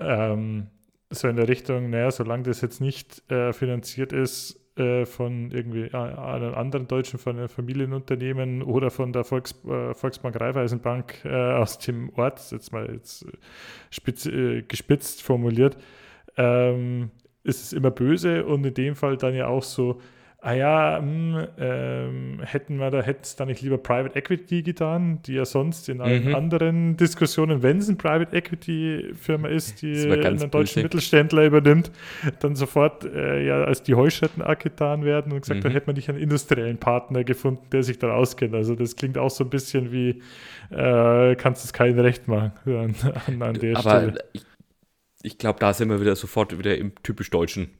ähm, so in der Richtung, naja, solange das jetzt nicht äh, finanziert ist, äh, von irgendwie äh, einem anderen deutschen von Familienunternehmen oder von der Volks, äh, Volksbank Raiffeisenbank äh, aus dem Ort, jetzt mal jetzt spitz, äh, gespitzt formuliert, ähm, ist es immer böse und in dem Fall dann ja auch so, ah ja, mh, hm, ähm, hätten wir da, hätten es da nicht lieber Private Equity getan, die ja sonst in allen mhm. anderen Diskussionen, wenn es eine Private Equity Firma ist, die einen deutschen Mittelständler übernimmt, dann sofort äh, ja als die Heuschrecken getan werden und gesagt, mhm. da hätte man nicht einen industriellen Partner gefunden, der sich da auskennt. Also das klingt auch so ein bisschen wie, äh, kannst es kein Recht machen an, an, an der Aber Stelle. Ich, ich glaube, da sind wir wieder sofort wieder im typisch Deutschen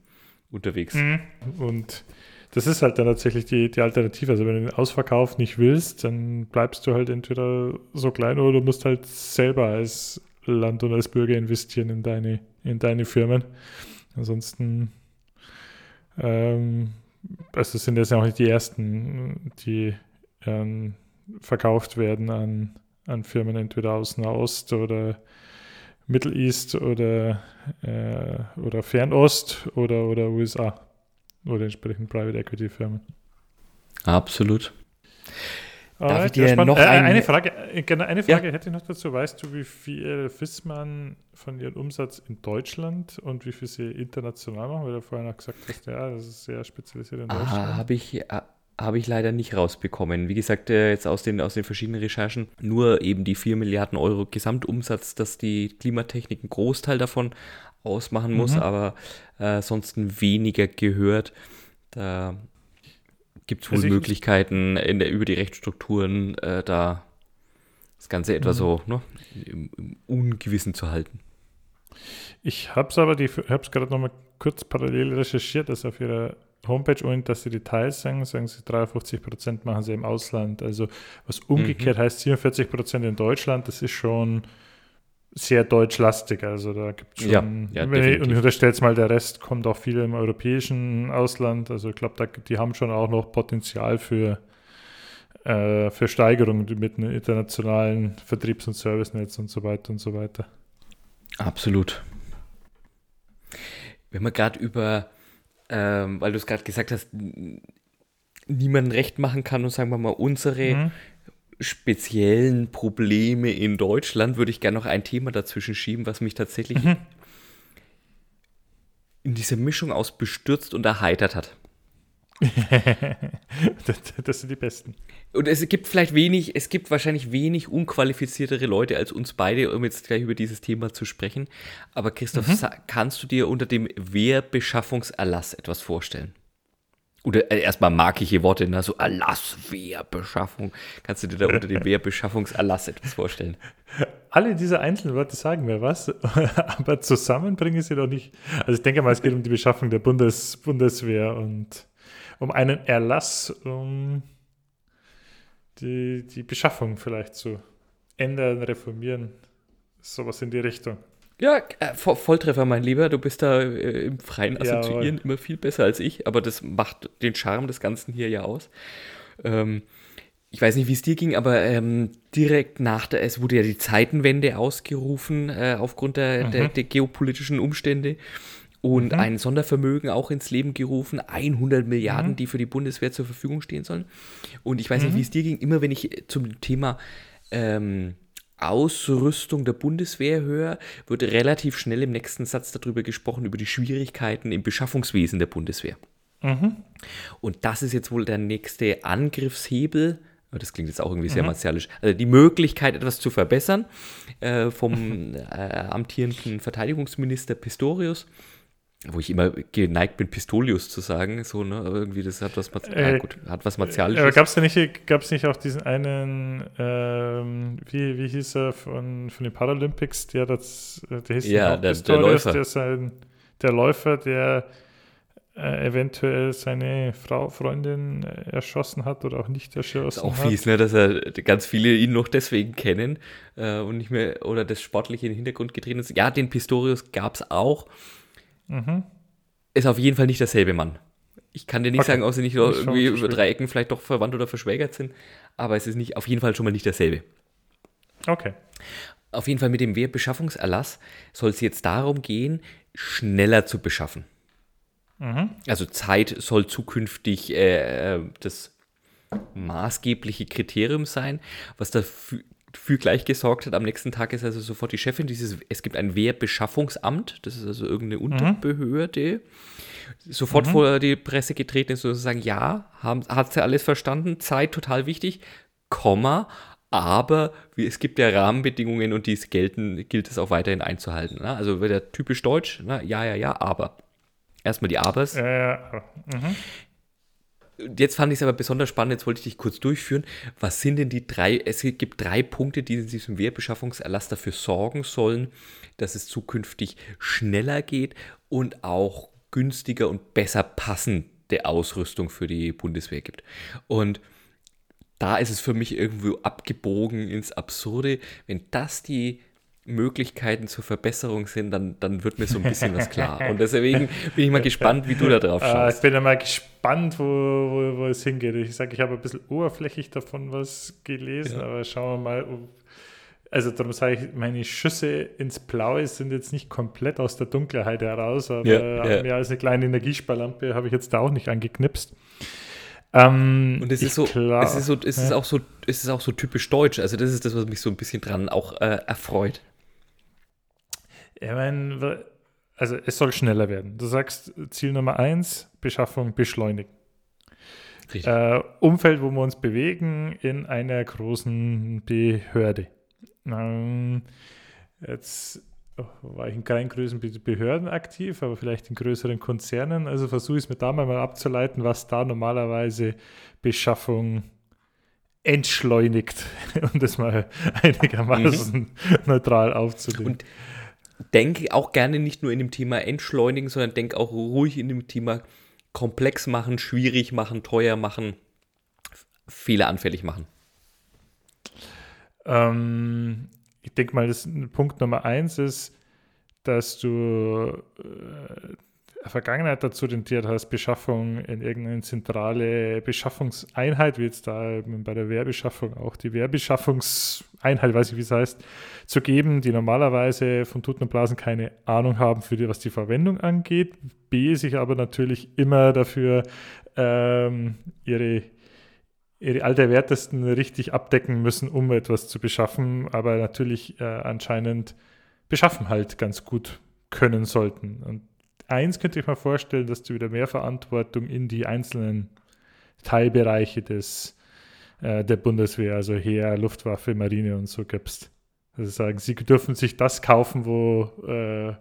unterwegs. Mhm. Und das ist halt dann tatsächlich die, die Alternative. Also wenn du den Ausverkauf nicht willst, dann bleibst du halt entweder so klein oder du musst halt selber als Land und als Bürger investieren in deine, in deine Firmen. Ansonsten, ähm, also sind das ja auch nicht die ersten, die ähm, verkauft werden an, an Firmen entweder aus Nahost oder Middle East oder, äh, oder Fernost oder, oder USA. Oder entsprechend Private Equity Firmen. Absolut. Darf ich dir noch äh, ein... eine Frage, äh, genau, eine Frage ja. hätte ich noch dazu. Weißt du, wie viel Fissmann von ihrem Umsatz in Deutschland und wie viel sie international machen? Weil du vorher noch gesagt hast, ja, das ist sehr spezialisiert in Deutschland. Ah, habe ich, äh, habe ich leider nicht rausbekommen. Wie gesagt, jetzt aus den, aus den verschiedenen Recherchen nur eben die 4 Milliarden Euro Gesamtumsatz, dass die Klimatechnik einen Großteil davon ausmachen muss, mhm. aber äh, sonst weniger gehört. Da gibt es wohl also Möglichkeiten in der, über die Rechtsstrukturen äh, da das Ganze etwa mhm. so ne, im, im guten Gewissen zu halten. Ich habe es aber, ich habe es gerade nochmal kurz parallel recherchiert, dass auf ihrer Homepage, ohne dass sie Details sagen, sagen sie 53 Prozent machen sie im Ausland. Also was umgekehrt mhm. heißt 47 Prozent in Deutschland, das ist schon sehr deutschlastig. Also da gibt es schon, ja, ja, ich, und ich unterstelle mal, der Rest kommt auch viel im europäischen Ausland. Also ich glaube, die haben schon auch noch Potenzial für, äh, für Steigerung mit einem internationalen Vertriebs- und Servicenetz und so weiter und so weiter. Absolut. Wenn wir gerade über, ähm, weil du es gerade gesagt hast, niemandem recht machen kann und sagen wir mal, unsere mhm speziellen Probleme in Deutschland würde ich gerne noch ein Thema dazwischen schieben, was mich tatsächlich mhm. in dieser Mischung aus bestürzt und erheitert hat. das, das, sind die Besten. Und es gibt vielleicht wenig, es gibt wahrscheinlich wenig unqualifiziertere Leute als uns beide, um jetzt gleich über dieses Thema zu sprechen. Aber Christoph, mhm. kannst du dir unter dem Wehrbeschaffungserlass etwas vorstellen? Oder äh, erstmal markige Worte, ne? so Erlass, Wehrbeschaffung. Kannst du dir da unter dem Wehrbeschaffungserlass etwas vorstellen? Alle diese einzelnen Worte sagen mir was, aber zusammenbringen sie doch nicht. Also ich denke mal, es geht um die Beschaffung der Bundes Bundeswehr und um einen Erlass, um die, die Beschaffung vielleicht zu ändern, reformieren. Sowas in die Richtung. Ja, äh, Volltreffer, mein Lieber. Du bist da äh, im freien Assoziieren ja, immer viel besser als ich, aber das macht den Charme des Ganzen hier ja aus. Ähm, ich weiß nicht, wie es dir ging, aber ähm, direkt nach der, es wurde ja die Zeitenwende ausgerufen äh, aufgrund der, mhm. der, der, geopolitischen Umstände und mhm. ein Sondervermögen auch ins Leben gerufen, 100 Milliarden, mhm. die für die Bundeswehr zur Verfügung stehen sollen. Und ich weiß nicht, wie mhm. es dir ging, immer wenn ich zum Thema ähm, Ausrüstung der Bundeswehr höre, wird relativ schnell im nächsten Satz darüber gesprochen, über die Schwierigkeiten im Beschaffungswesen der Bundeswehr. Mhm. Und das ist jetzt wohl der nächste Angriffshebel. Oh, das klingt jetzt auch irgendwie sehr mhm. martialisch. Also die Möglichkeit, etwas zu verbessern äh, vom äh, amtierenden Verteidigungsminister Pistorius wo ich immer geneigt bin, Pistolius zu sagen, so, ne? Aber irgendwie, das hat was, äh, gut, hat was Martialisches. Aber gab es nicht, gab's nicht auch diesen einen, ähm, wie, wie hieß er von, von den Paralympics, der das, der hieß ja, der, der Läufer. Der, sein, der Läufer, der äh, eventuell seine Frau, Freundin äh, erschossen hat oder auch nicht erschossen ist auch hat. fies, ne, dass er ganz viele ihn noch deswegen kennen äh, und nicht mehr, oder das Sportliche in den Hintergrund getreten ist. Ja, den Pistorius gab es auch. Mhm. Ist auf jeden Fall nicht derselbe Mann. Ich kann dir nicht okay. sagen, ob sie nicht irgendwie über drei Ecken vielleicht doch verwandt oder verschwägert sind, aber es ist nicht, auf jeden Fall schon mal nicht derselbe. Okay. Auf jeden Fall mit dem Wehrbeschaffungserlass soll es jetzt darum gehen, schneller zu beschaffen. Mhm. Also Zeit soll zukünftig äh, das maßgebliche Kriterium sein, was dafür für gleich gesorgt hat. Am nächsten Tag ist also sofort die Chefin dieses, es gibt ein Wehrbeschaffungsamt, das ist also irgendeine mhm. Unterbehörde, mhm. sofort mhm. vor die Presse getreten ist und sagen, ja, haben, hat sie alles verstanden, Zeit total wichtig, Komma, aber es gibt ja Rahmenbedingungen und dies gelten, gilt es auch weiterhin einzuhalten. Ne? Also wieder typisch deutsch, ne? ja, ja, ja, aber. Erstmal die Abers. Äh, mhm jetzt fand ich es aber besonders spannend, jetzt wollte ich dich kurz durchführen. Was sind denn die drei, es gibt drei Punkte, die in diesem Wehrbeschaffungserlass dafür sorgen sollen, dass es zukünftig schneller geht und auch günstiger und besser passende Ausrüstung für die Bundeswehr gibt. Und da ist es für mich irgendwo abgebogen ins Absurde, wenn das die Möglichkeiten zur Verbesserung sind, dann, dann wird mir so ein bisschen was klar. Und deswegen bin ich mal gespannt, wie du da drauf ah, schaust. Ich bin ja mal gespannt, wo, wo, wo es hingeht. Ich sage, ich habe ein bisschen oberflächlich davon was gelesen, ja. aber schauen wir mal. Also darum sage ich, meine Schüsse ins Blaue sind jetzt nicht komplett aus der Dunkelheit heraus, aber ja, ja. mehr als eine kleine Energiesparlampe habe ich jetzt da auch nicht angeknipst. Ähm, und es ist so, klar, es ist so, es ist auch so, es ist auch so typisch deutsch. Also das ist das, was mich so ein bisschen dran auch äh, erfreut. Ich meine, also es soll schneller werden. Du sagst Ziel Nummer eins, Beschaffung beschleunigen. Äh, Umfeld, wo wir uns bewegen, in einer großen Behörde. Ähm, jetzt oh, war ich in keinen größeren Behörden aktiv, aber vielleicht in größeren Konzernen. Also versuche ich es mir da mal abzuleiten, was da normalerweise Beschaffung entschleunigt, um das mal einigermaßen mhm. neutral aufzunehmen. Und denke auch gerne nicht nur in dem Thema entschleunigen, sondern denke auch ruhig in dem Thema komplex machen, schwierig machen, teuer machen, fehleranfällig machen. Ähm, ich denke mal, das Punkt Nummer eins ist, dass du äh, Vergangenheit dazu tendiert hast, Beschaffung in irgendeine zentrale Beschaffungseinheit, wie jetzt da bei der Wehrbeschaffung auch die Wehrbeschaffungseinheit, weiß ich wie es heißt, zu geben, die normalerweise von Tuten und Blasen keine Ahnung haben, für die, was die Verwendung angeht. B, sich aber natürlich immer dafür ähm, ihre ihre Allerwertesten richtig abdecken müssen, um etwas zu beschaffen, aber natürlich äh, anscheinend beschaffen halt ganz gut können sollten. Und eins könnte ich mir vorstellen, dass du wieder mehr Verantwortung in die einzelnen Teilbereiche des, äh, der Bundeswehr, also Heer, Luftwaffe, Marine und so gibst. Also sagen, sie dürfen sich das kaufen, wo, äh,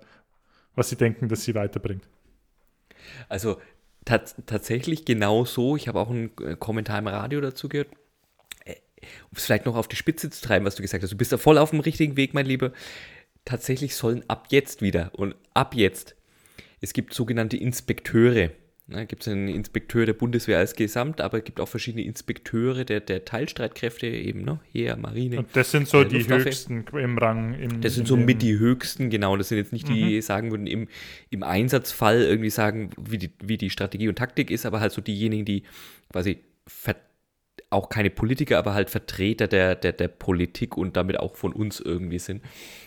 was sie denken, dass sie weiterbringt. Also tats tatsächlich genau so. Ich habe auch einen äh, Kommentar im Radio dazu gehört. Äh, um es vielleicht noch auf die Spitze zu treiben, was du gesagt hast. Du bist da voll auf dem richtigen Weg, mein Lieber. Tatsächlich sollen ab jetzt wieder und ab jetzt es gibt sogenannte Inspekteure. Da ne, gibt es einen Inspekteur der Bundeswehr als Gesamt, aber es gibt auch verschiedene Inspekteure der, der Teilstreitkräfte, eben, ne? Heer, Marine. Und das sind so die Luftwaffe. höchsten im Rang. Im, das sind so mit die höchsten, genau. Das sind jetzt nicht die, mhm. sagen würden, im, im Einsatzfall irgendwie sagen, wie die, wie die Strategie und Taktik ist, aber halt so diejenigen, die quasi ver auch keine Politiker, aber halt Vertreter der, der, der Politik und damit auch von uns irgendwie sind.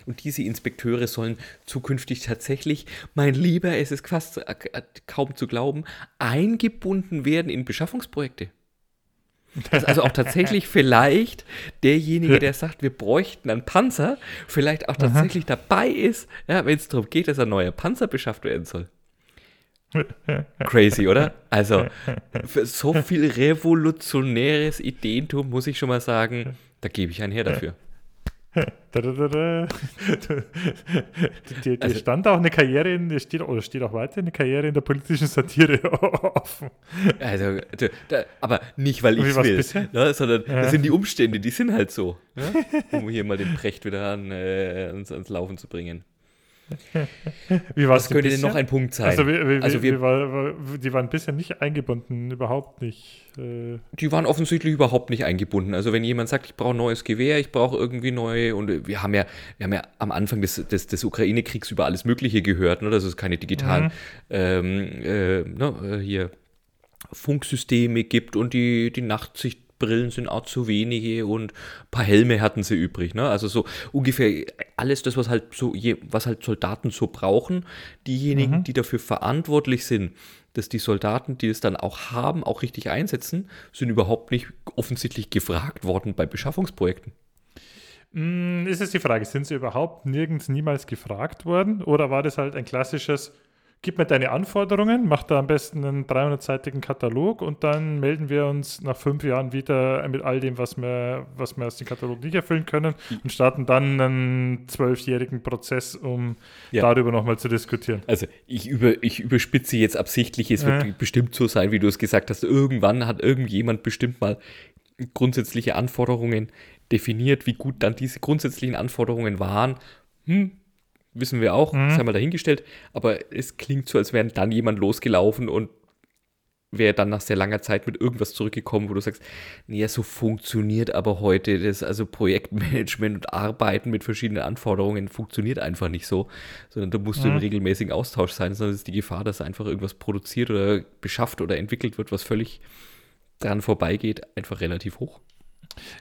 Und diese Inspekteure sollen zukünftig tatsächlich, mein Lieber, es ist fast äh, kaum zu glauben, eingebunden werden in Beschaffungsprojekte. Dass also auch tatsächlich vielleicht derjenige, der sagt, wir bräuchten einen Panzer, vielleicht auch tatsächlich Aha. dabei ist, ja, wenn es darum geht, dass ein neuer Panzer beschafft werden soll. Crazy, oder? Also, für so viel revolutionäres Ideentum muss ich schon mal sagen, da gebe ich ein her dafür. Da, da, da, dir, dir also, stand auch eine Karriere in, dir steht, oder steht auch weiter eine Karriere in der politischen Satire offen. Also, aber nicht, weil ich es will, ne, sondern ja. das sind die Umstände, die sind halt so, ja, um hier mal den Precht wieder an, äh, ans, ans Laufen zu bringen. Wie Was könnte denn noch ein Punkt sein? Also, wie, wie, also wir, war, die waren bisher nicht eingebunden, überhaupt nicht. Äh. Die waren offensichtlich überhaupt nicht eingebunden. Also wenn jemand sagt, ich brauche ein neues Gewehr, ich brauche irgendwie neue, und wir haben ja, wir haben ja am Anfang des, des, des Ukraine-Kriegs über alles Mögliche gehört, ne, dass es keine digitalen mhm. ähm, äh, ne, hier Funksysteme gibt und die, die Nachtsicht Brillen sind auch zu wenige und ein paar Helme hatten sie übrig. Ne? Also so ungefähr alles das, was halt so, was halt Soldaten so brauchen. Diejenigen, mhm. die dafür verantwortlich sind, dass die Soldaten, die es dann auch haben, auch richtig einsetzen, sind überhaupt nicht offensichtlich gefragt worden bei Beschaffungsprojekten. Mm, ist es die Frage, sind sie überhaupt nirgends niemals gefragt worden? Oder war das halt ein klassisches, gib mir deine Anforderungen, mach da am besten einen 300-seitigen Katalog und dann melden wir uns nach fünf Jahren wieder mit all dem, was wir, was wir aus dem Katalog nicht erfüllen können und starten dann einen zwölfjährigen Prozess, um ja. darüber nochmal zu diskutieren. Also ich, über, ich überspitze jetzt absichtlich, es wird äh. bestimmt so sein, wie du es gesagt hast, irgendwann hat irgendjemand bestimmt mal grundsätzliche Anforderungen definiert, wie gut dann diese grundsätzlichen Anforderungen waren. Hm, wissen wir auch, mhm. sei mal dahingestellt, aber es klingt so, als wäre dann jemand losgelaufen und wäre dann nach sehr langer Zeit mit irgendwas zurückgekommen, wo du sagst, nee, so funktioniert aber heute das, also Projektmanagement und Arbeiten mit verschiedenen Anforderungen funktioniert einfach nicht so, sondern da musst mhm. du im regelmäßigen Austausch sein, sondern es ist die Gefahr, dass einfach irgendwas produziert oder beschafft oder entwickelt wird, was völlig dran vorbeigeht, einfach relativ hoch.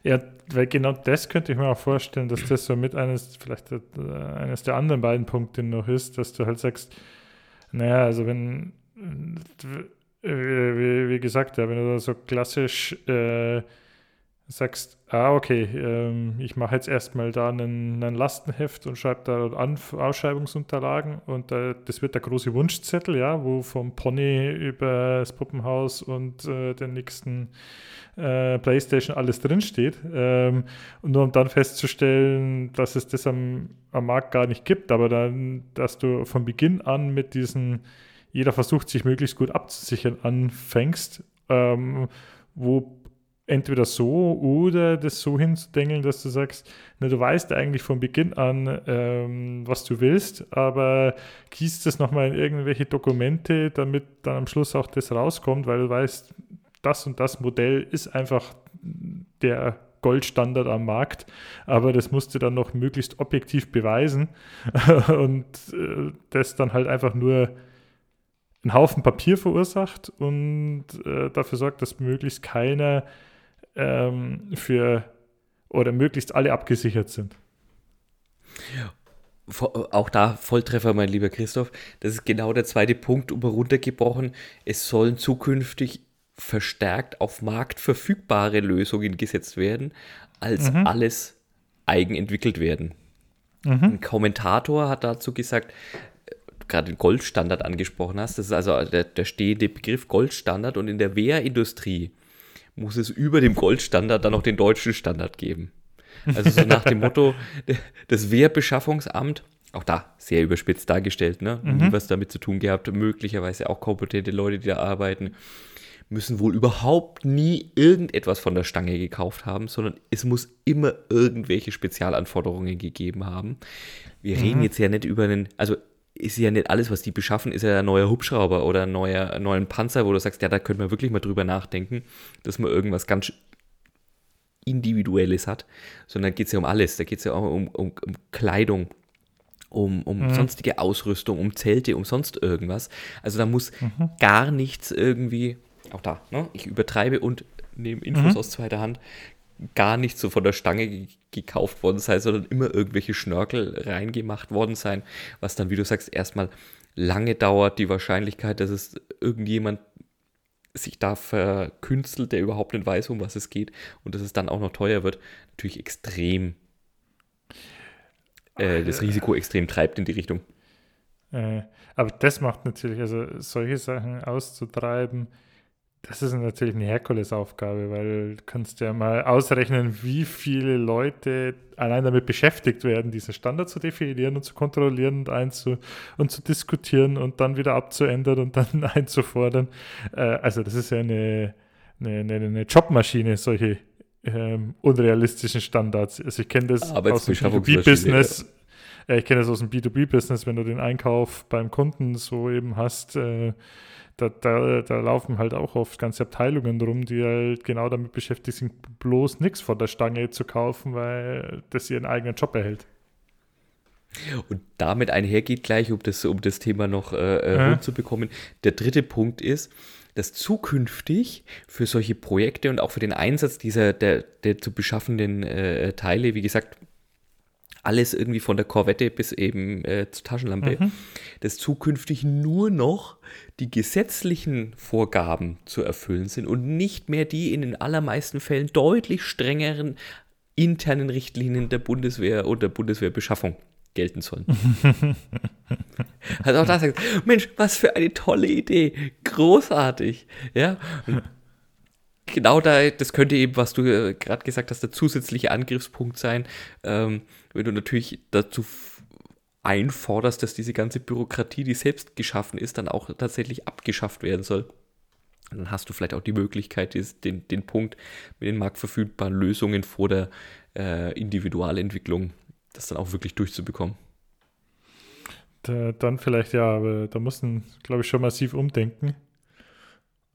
Ja, weil genau das könnte ich mir auch vorstellen, dass das so mit eines, vielleicht äh, eines der anderen beiden Punkte noch ist, dass du halt sagst, naja, also wenn, äh, wie, wie gesagt, ja, wenn du da so klassisch äh, sagst, ah, okay, ähm, ich mache jetzt erstmal da einen, einen, Lastenheft und schreibe da an Ausschreibungsunterlagen und äh, das wird der große Wunschzettel, ja, wo vom Pony über das Puppenhaus und äh, den nächsten äh, Playstation alles drinsteht. Ähm, und nur um dann festzustellen, dass es das am, am Markt gar nicht gibt, aber dann, dass du von Beginn an mit diesen, jeder versucht sich möglichst gut abzusichern, anfängst, ähm, wo entweder so oder das so hinzudengeln, dass du sagst, na, du weißt eigentlich von Beginn an, ähm, was du willst, aber gießt das nochmal in irgendwelche Dokumente, damit dann am Schluss auch das rauskommt, weil du weißt, das und das Modell ist einfach der Goldstandard am Markt, aber das musst du dann noch möglichst objektiv beweisen und äh, das dann halt einfach nur einen Haufen Papier verursacht und äh, dafür sorgt, dass möglichst keiner ähm, für oder möglichst alle abgesichert sind. Auch da Volltreffer, mein lieber Christoph. Das ist genau der zweite Punkt, um runtergebrochen. Es sollen zukünftig verstärkt auf marktverfügbare Lösungen gesetzt werden, als mhm. alles eigenentwickelt werden. Mhm. Ein Kommentator hat dazu gesagt, gerade den Goldstandard angesprochen hast, das ist also der, der stehende Begriff Goldstandard und in der Wehrindustrie muss es über dem Goldstandard dann noch den deutschen Standard geben. Also so nach dem Motto, das Wehrbeschaffungsamt, auch da sehr überspitzt dargestellt, ne? Mhm. Nie was damit zu tun gehabt, möglicherweise auch kompetente Leute, die da arbeiten, müssen wohl überhaupt nie irgendetwas von der Stange gekauft haben, sondern es muss immer irgendwelche Spezialanforderungen gegeben haben. Wir mhm. reden jetzt ja nicht über einen, also ist ja nicht alles, was die beschaffen, ist ja ein neuer Hubschrauber oder ein neuer, neuen Panzer, wo du sagst, ja, da könnte man wirklich mal drüber nachdenken, dass man irgendwas ganz Individuelles hat, sondern geht es ja um alles. Da geht es ja auch um, um, um Kleidung, um, um mhm. sonstige Ausrüstung, um Zelte, um sonst irgendwas. Also da muss mhm. gar nichts irgendwie, auch da, ne? ich übertreibe und nehme Infos mhm. aus zweiter Hand, gar nicht so von der Stange gekauft worden sein, sondern immer irgendwelche Schnörkel reingemacht worden sein, was dann, wie du sagst, erstmal lange dauert. Die Wahrscheinlichkeit, dass es irgendjemand sich da verkünstelt, der überhaupt nicht weiß, um was es geht und dass es dann auch noch teuer wird, natürlich extrem, äh, das Risiko extrem treibt in die Richtung. Äh, aber das macht natürlich, also solche Sachen auszutreiben, das ist natürlich eine Herkulesaufgabe, weil du kannst ja mal ausrechnen, wie viele Leute allein damit beschäftigt werden, diesen Standard zu definieren und zu kontrollieren und, einzu und zu diskutieren und dann wieder abzuändern und dann einzufordern. Äh, also das ist ja eine, eine, eine, eine Jobmaschine, solche ähm, unrealistischen Standards. Also ich kenne das aus dem B2B-Business. Ich kenne das aus dem B2B-Business, wenn du den Einkauf beim Kunden so eben hast. Äh, da, da, da laufen halt auch oft ganze Abteilungen rum, die halt genau damit beschäftigt sind, bloß nichts von der Stange zu kaufen, weil das ihren eigenen Job erhält. Und damit einhergeht gleich, um das, um das Thema noch äh, äh ja. rund zu bekommen. Der dritte Punkt ist, dass zukünftig für solche Projekte und auch für den Einsatz dieser der, der zu beschaffenden äh, Teile, wie gesagt, alles irgendwie von der Korvette bis eben äh, zur Taschenlampe, mhm. dass zukünftig nur noch die gesetzlichen Vorgaben zu erfüllen sind und nicht mehr die in den allermeisten Fällen deutlich strengeren internen Richtlinien der Bundeswehr oder der Bundeswehrbeschaffung gelten sollen. also auch da sagt, Mensch, was für eine tolle Idee, großartig, ja. Und genau da, das könnte eben, was du äh, gerade gesagt hast, der zusätzliche Angriffspunkt sein, ähm, wenn du natürlich dazu einforderst, dass diese ganze Bürokratie, die selbst geschaffen ist, dann auch tatsächlich abgeschafft werden soll. dann hast du vielleicht auch die Möglichkeit, den, den Punkt mit den marktverfügbaren Lösungen vor der äh, Individualentwicklung, das dann auch wirklich durchzubekommen. Da, dann vielleicht ja, aber da muss man, glaube ich, schon massiv umdenken.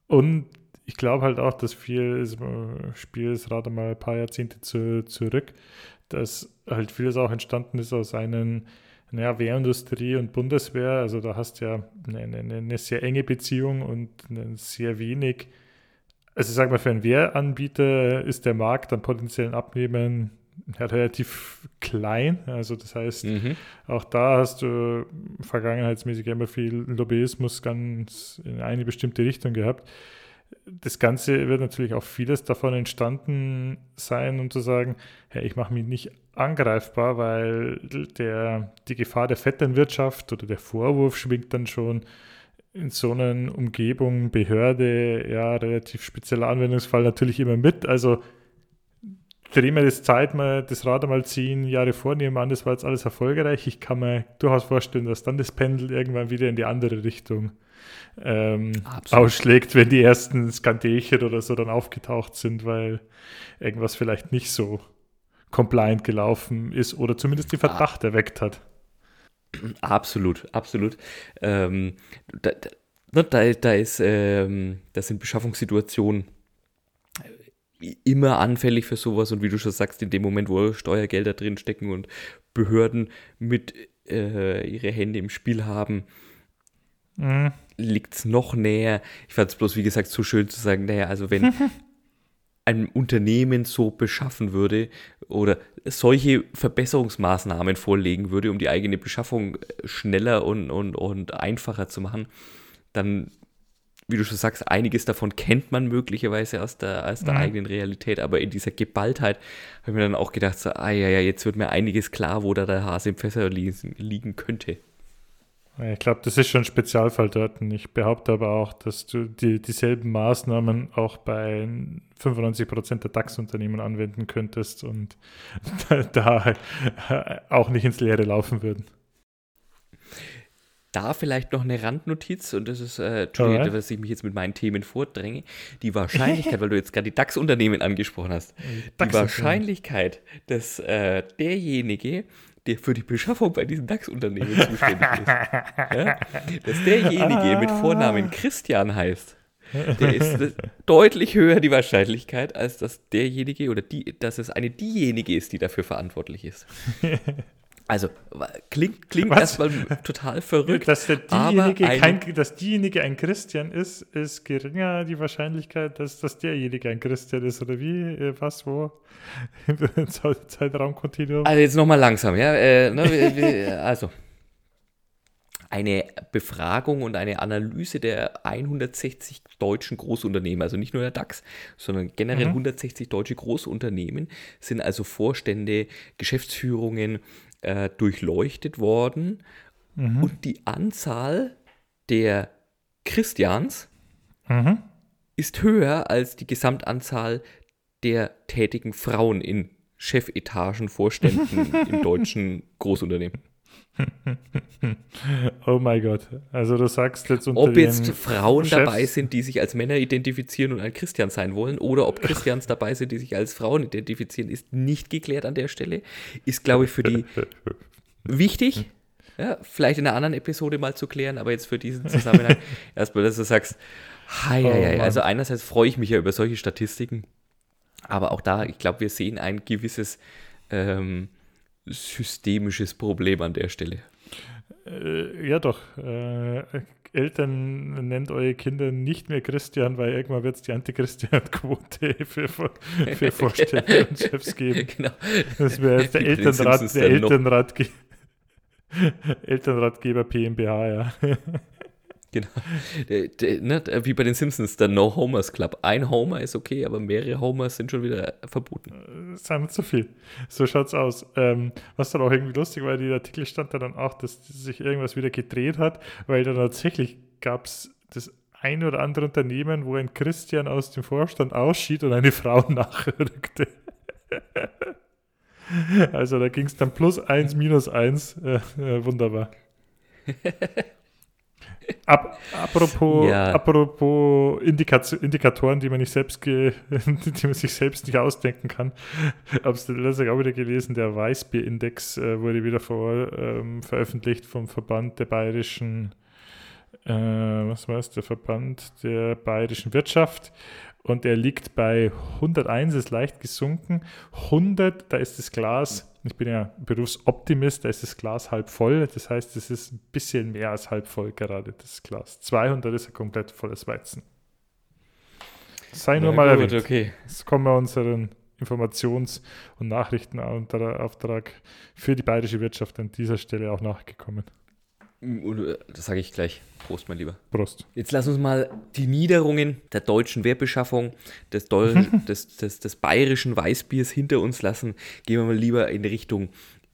Und ich glaube halt auch, dass viel, äh, Spiel ist gerade mal ein paar Jahrzehnte zu, zurück, dass halt vieles auch entstanden ist aus einem naja, Wehrindustrie und Bundeswehr. Also da hast du ja eine, eine, eine sehr enge Beziehung und sehr wenig. Also sag mal, für einen Wehranbieter ist der Markt an potenziellen Abnehmern ja, relativ klein. Also das heißt, mhm. auch da hast du vergangenheitsmäßig immer viel Lobbyismus ganz in eine bestimmte Richtung gehabt das Ganze wird natürlich auch vieles davon entstanden sein, um zu sagen, hey, ich mache mich nicht angreifbar, weil der, die Gefahr der Vetternwirtschaft oder der Vorwurf schwingt dann schon in so einer Umgebung, Behörde, ja, relativ spezieller Anwendungsfall natürlich immer mit. Also drehen wir das Zeit mal, das Rad mal zehn Jahre vornehmen an, das war jetzt alles erfolgreich. Ich kann mir durchaus vorstellen, dass dann das Pendel irgendwann wieder in die andere Richtung ähm, ausschlägt, wenn die ersten Skandelchen oder so dann aufgetaucht sind, weil irgendwas vielleicht nicht so compliant gelaufen ist oder zumindest den Verdacht ah. erweckt hat. Absolut, absolut. Ähm, da, da, da, ist, ähm, das sind Beschaffungssituationen immer anfällig für sowas und wie du schon sagst, in dem Moment, wo Steuergelder drinstecken und Behörden mit äh, ihre Hände im Spiel haben, mhm. Liegt es noch näher. Ich fand es bloß, wie gesagt, so schön zu sagen, naja, also wenn ein Unternehmen so beschaffen würde oder solche Verbesserungsmaßnahmen vorlegen würde, um die eigene Beschaffung schneller und, und, und einfacher zu machen, dann wie du schon sagst, einiges davon kennt man möglicherweise aus der, aus der mhm. eigenen Realität, aber in dieser Geballtheit habe ich mir dann auch gedacht, so, ah ja, ja, jetzt wird mir einiges klar, wo da der Hase im Fässer liegen, liegen könnte. Ich glaube, das ist schon ein Spezialfall dort. Ich behaupte aber auch, dass du die, dieselben Maßnahmen auch bei 95 Prozent der DAX-Unternehmen anwenden könntest und da, auch nicht ins Leere laufen würden. Da vielleicht noch eine Randnotiz, und das ist, äh, Entschuldigung, dass ich mich jetzt mit meinen Themen vordränge. Die Wahrscheinlichkeit, weil du jetzt gerade die DAX-Unternehmen angesprochen hast, die Wahrscheinlichkeit, dass äh, derjenige, der für die Beschaffung bei diesen DAX-Unternehmen zuständig ist, ja, dass derjenige mit Vornamen Christian heißt, der ist deutlich höher die Wahrscheinlichkeit, als dass derjenige oder die, dass es eine diejenige ist, die dafür verantwortlich ist. Also klingt, klingt erstmal total verrückt. Dass, diejenige ein, kein, dass diejenige ein Christian ist, ist geringer die Wahrscheinlichkeit, dass, dass derjenige ein Christian ist. Oder wie? Äh, was? Wo? Zeitraumkontinuum. Also jetzt nochmal langsam, ja. Äh, ne, also. Eine Befragung und eine Analyse der 160 deutschen Großunternehmen, also nicht nur der DAX, sondern generell mhm. 160 deutsche Großunternehmen, sind also Vorstände, Geschäftsführungen, äh, durchleuchtet worden mhm. und die Anzahl der Christians mhm. ist höher als die Gesamtanzahl der tätigen Frauen in Chefetagen, Vorständen in deutschen Großunternehmen. Oh mein Gott. Also du sagst jetzt unter Ob jetzt Frauen Chefs dabei sind, die sich als Männer identifizieren und ein Christian sein wollen, oder ob Christians dabei sind, die sich als Frauen identifizieren, ist nicht geklärt an der Stelle. Ist, glaube ich, für die wichtig. Ja, vielleicht in einer anderen Episode mal zu klären, aber jetzt für diesen Zusammenhang erstmal, dass du sagst, hei, hei, oh, also einerseits freue ich mich ja über solche Statistiken, aber auch da, ich glaube, wir sehen ein gewisses ähm, systemisches Problem an der Stelle. Äh, ja, doch. Äh, Eltern nennt eure Kinder nicht mehr Christian, weil irgendwann wird es die Antichristian-Quote für, für Vorstände und Chefs geben. Genau. Das wäre der, Elternrat, der Elternratge Elternratgeber PMBH, ja. Genau. Der, der, ne, wie bei den Simpsons, der No Homers Club. Ein Homer ist okay, aber mehrere Homers sind schon wieder verboten. Das ist einfach zu viel. So schaut's aus. Ähm, was dann auch irgendwie lustig war, der Artikel stand da dann auch, dass sich irgendwas wieder gedreht hat, weil dann tatsächlich gab es das ein oder andere Unternehmen, wo ein Christian aus dem Vorstand ausschied und eine Frau nachrückte. also da ging es dann plus eins, minus eins. Äh, äh, wunderbar. Ab, apropos, ja. apropos Indikatoren, die man nicht selbst die man sich selbst nicht ausdenken kann. Hab's letztlich auch wieder gelesen, der Weißbierindex äh, wurde wieder vor, ähm, veröffentlicht vom Verband der bayerischen äh, was war es, der Verband der bayerischen Wirtschaft und er liegt bei 101, ist leicht gesunken. 100, da ist das Glas ich bin ja Berufsoptimist, da ist das Glas halb voll. Das heißt, es ist ein bisschen mehr als halb voll gerade, das Glas. 200 ist ein komplett volles Weizen. Sei nur mal gut, erwähnt. Okay. Jetzt kommen wir unseren Informations- und Nachrichtenauftrag für die bayerische Wirtschaft an dieser Stelle auch nachgekommen. Äh, das sage ich gleich. Prost, mein Lieber. Prost. Jetzt lass uns mal die Niederungen der deutschen Wertbeschaffung, des, Deu des, des, des bayerischen Weißbiers hinter uns lassen. Gehen wir mal lieber in Richtung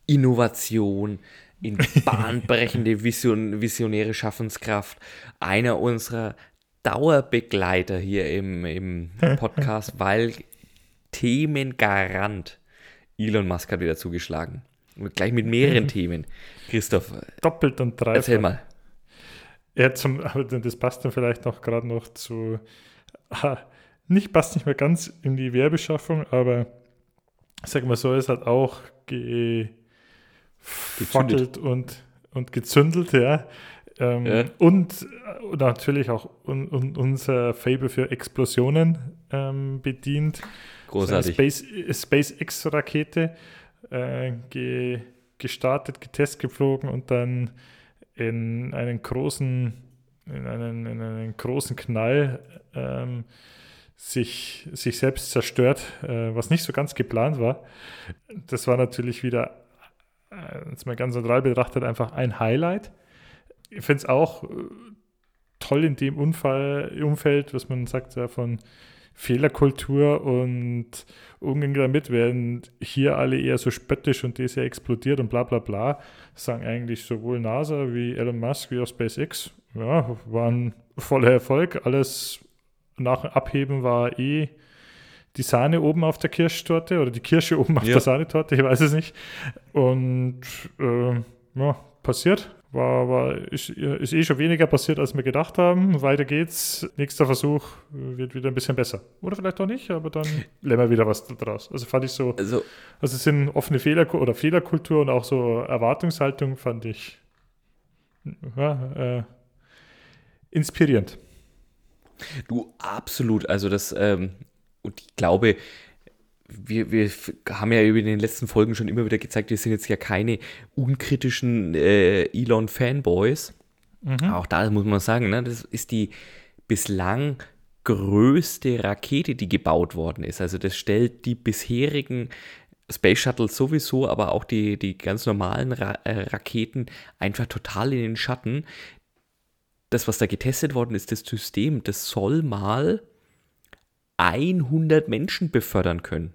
Innovation, in bahnbrechende Vision, visionäre Schaffenskraft. Einer unserer Dauerbegleiter hier im, im Podcast, weil Themengarant. Elon Musk hat wieder zugeschlagen. Gleich mit mehreren mhm. Themen. Christoph. Doppelt und dreifach. Erzähl mal. Ja, zum, aber das passt dann vielleicht noch gerade noch zu. Ah, nicht passt nicht mehr ganz in die Werbeschaffung, aber sag mal so, es hat auch gefackelt und, und gezündelt, ja. Ähm, ja. Und äh, natürlich auch un, un, unser Fable für Explosionen ähm, bedient. Großartig. Space, SpaceX-Rakete äh, ge, gestartet, getest geflogen und dann in einen großen, in einen, in einen großen Knall ähm, sich, sich selbst zerstört, äh, was nicht so ganz geplant war. Das war natürlich wieder, äh, jetzt mal ganz neutral betrachtet, einfach ein Highlight. Ich finde es auch äh, toll in dem Unfall, Umfeld, was man sagt, ja, von Fehlerkultur und Umgang damit, während hier alle eher so spöttisch und das ja explodiert und bla bla bla, sagen eigentlich sowohl NASA wie Elon Musk wie auch SpaceX, ja, waren voller Erfolg. Alles nach Abheben war eh die Sahne oben auf der Kirschtorte oder die Kirsche oben auf ja. der Sahnetorte, ich weiß es nicht. Und äh, ja, passiert. War, war, ist, ist eh schon weniger passiert, als wir gedacht haben. Weiter geht's. Nächster Versuch wird wieder ein bisschen besser. Oder vielleicht auch nicht, aber dann lernen wir wieder was daraus. Also fand ich so. Also, also es sind offene Fehler oder Fehlerkultur und auch so Erwartungshaltung fand ich ja, äh, inspirierend. Du, absolut. Also das, ähm, und ich glaube, wir, wir haben ja über den letzten Folgen schon immer wieder gezeigt, wir sind jetzt ja keine unkritischen äh, Elon-Fanboys. Mhm. Auch da muss man sagen, ne, das ist die bislang größte Rakete, die gebaut worden ist. Also das stellt die bisherigen Space Shuttle sowieso, aber auch die, die ganz normalen Ra äh, Raketen einfach total in den Schatten. Das, was da getestet worden ist, das System, das soll mal 100 Menschen befördern können.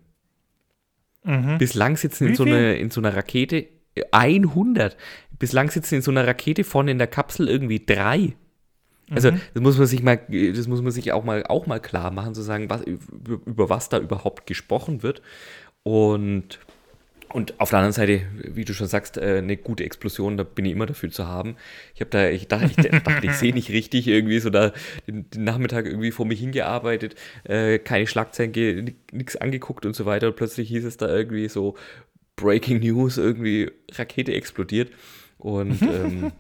Mhm. Bislang sitzen in so, eine, in so einer Rakete 100. Bislang sitzen in so einer Rakete vorne in der Kapsel irgendwie drei. Also mhm. das muss man sich mal, das muss man sich auch mal auch mal klar machen, zu sagen, was, über, über was da überhaupt gesprochen wird. Und und auf der anderen Seite, wie du schon sagst, äh, eine gute Explosion, da bin ich immer dafür zu haben. Ich habe da, ich dachte, ich, dachte, ich sehe nicht richtig irgendwie so da den, Nachmittag irgendwie vor mich hingearbeitet, äh, keine Schlagzeilen, nichts angeguckt und so weiter. Und plötzlich hieß es da irgendwie so Breaking News, irgendwie Rakete explodiert. Und ähm,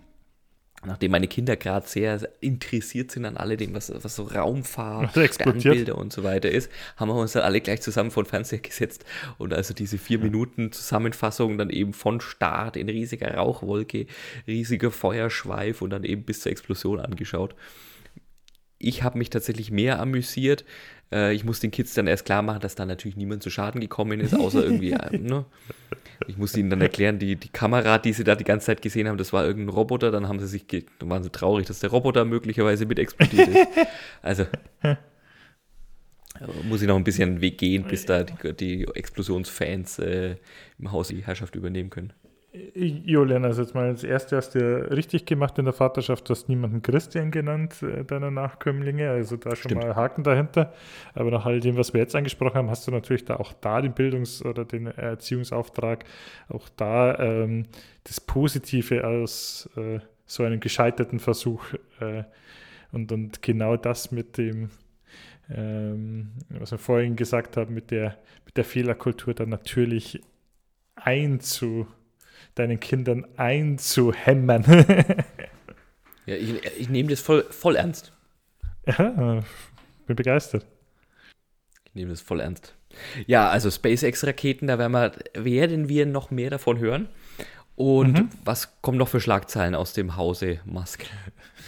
nachdem meine Kinder gerade sehr interessiert sind an alledem, was, was so Raumfahrt, Sternbilder und so weiter ist, haben wir uns dann alle gleich zusammen vor den Fernseher gesetzt und also diese vier ja. Minuten Zusammenfassung dann eben von Start in riesiger Rauchwolke, riesiger Feuerschweif und dann eben bis zur Explosion angeschaut. Ich habe mich tatsächlich mehr amüsiert. Äh, ich muss den Kids dann erst klar machen, dass da natürlich niemand zu Schaden gekommen ist, außer irgendwie, äh, ne? Ich musste ihnen dann erklären, die, die Kamera, die sie da die ganze Zeit gesehen haben, das war irgendein Roboter. Dann haben sie sich, dann waren sie traurig, dass der Roboter möglicherweise mit explodiert ist. Also muss ich noch ein einen Weg gehen, bis da die, die Explosionsfans äh, im Haus die Herrschaft übernehmen können. Julian, also jetzt mal das erste hast du richtig gemacht in der Vaterschaft, du hast niemanden Christian genannt, äh, deiner Nachkömmlinge, also da schon Stimmt. mal Haken dahinter. Aber nach all dem, was wir jetzt angesprochen haben, hast du natürlich da auch da den Bildungs- oder den Erziehungsauftrag, auch da ähm, das Positive aus äh, so einem gescheiterten Versuch äh, und, und genau das mit dem, ähm, was wir vorhin gesagt haben, mit der, mit der Fehlerkultur dann natürlich einzu deinen Kindern einzuhämmern. ja, ich, ich nehme das voll, voll ernst. Ja, bin begeistert. Ich nehme das voll ernst. Ja, also SpaceX-Raketen, da werden wir, werden wir noch mehr davon hören. Und mhm. was kommen noch für Schlagzeilen aus dem Hause Musk?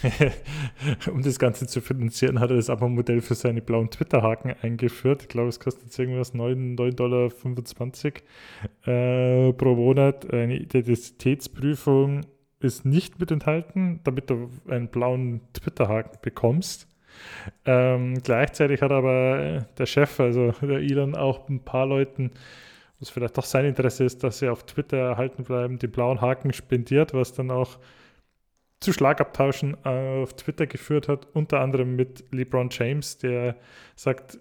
um das Ganze zu finanzieren, hat er das Abo-Modell für seine blauen Twitter-Haken eingeführt. Ich glaube, es kostet jetzt irgendwas 9,25 Dollar äh, pro Monat. Eine Identitätsprüfung ist nicht mit enthalten, damit du einen blauen Twitter-Haken bekommst. Ähm, gleichzeitig hat aber der Chef, also der Elon, auch ein paar Leuten was vielleicht doch sein Interesse ist, dass sie auf Twitter erhalten bleiben, den blauen Haken spendiert, was dann auch zu Schlagabtauschen auf Twitter geführt hat, unter anderem mit LeBron James, der sagt,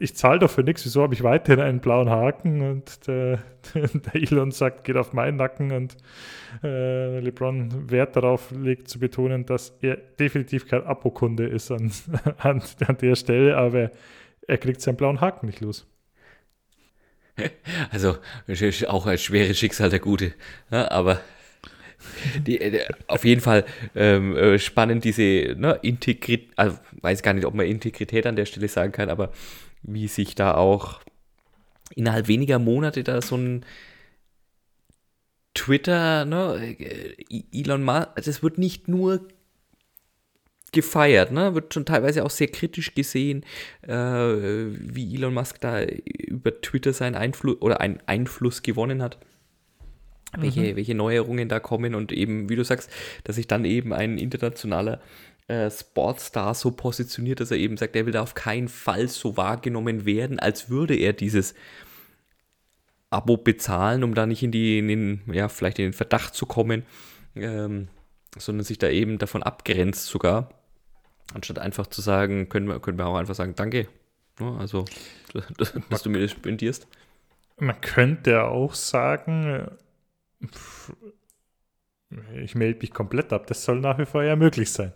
ich zahle doch für nichts, wieso habe ich weiterhin einen blauen Haken? Und der, der Elon sagt, geht auf meinen Nacken und äh, LeBron Wert darauf legt zu betonen, dass er definitiv kein Apokunde ist an, an, an der Stelle, aber er kriegt seinen blauen Haken nicht los. Also auch ein schweres Schicksal der Gute, ja, aber die, äh, auf jeden Fall ähm, äh, spannend, diese ne, Integrität, also weiß gar nicht, ob man Integrität an der Stelle sagen kann, aber wie sich da auch innerhalb weniger Monate da so ein Twitter, ne, äh, Elon Musk, also es wird nicht nur gefeiert, ne? wird schon teilweise auch sehr kritisch gesehen, äh, wie Elon Musk da über Twitter seinen Einfluss oder einen Einfluss gewonnen hat welche, mhm. welche Neuerungen da kommen und eben, wie du sagst, dass sich dann eben ein internationaler äh, Sportstar so positioniert, dass er eben sagt, er will da auf keinen Fall so wahrgenommen werden, als würde er dieses Abo bezahlen, um da nicht in die, in den, ja, vielleicht in den Verdacht zu kommen, ähm, sondern sich da eben davon abgrenzt sogar. Anstatt einfach zu sagen, können wir, können wir auch einfach sagen, danke. Ja, also, dass, dass du mir das spendierst. Man könnte auch sagen, ich melde mich komplett ab. Das soll nach wie vor ja möglich sein.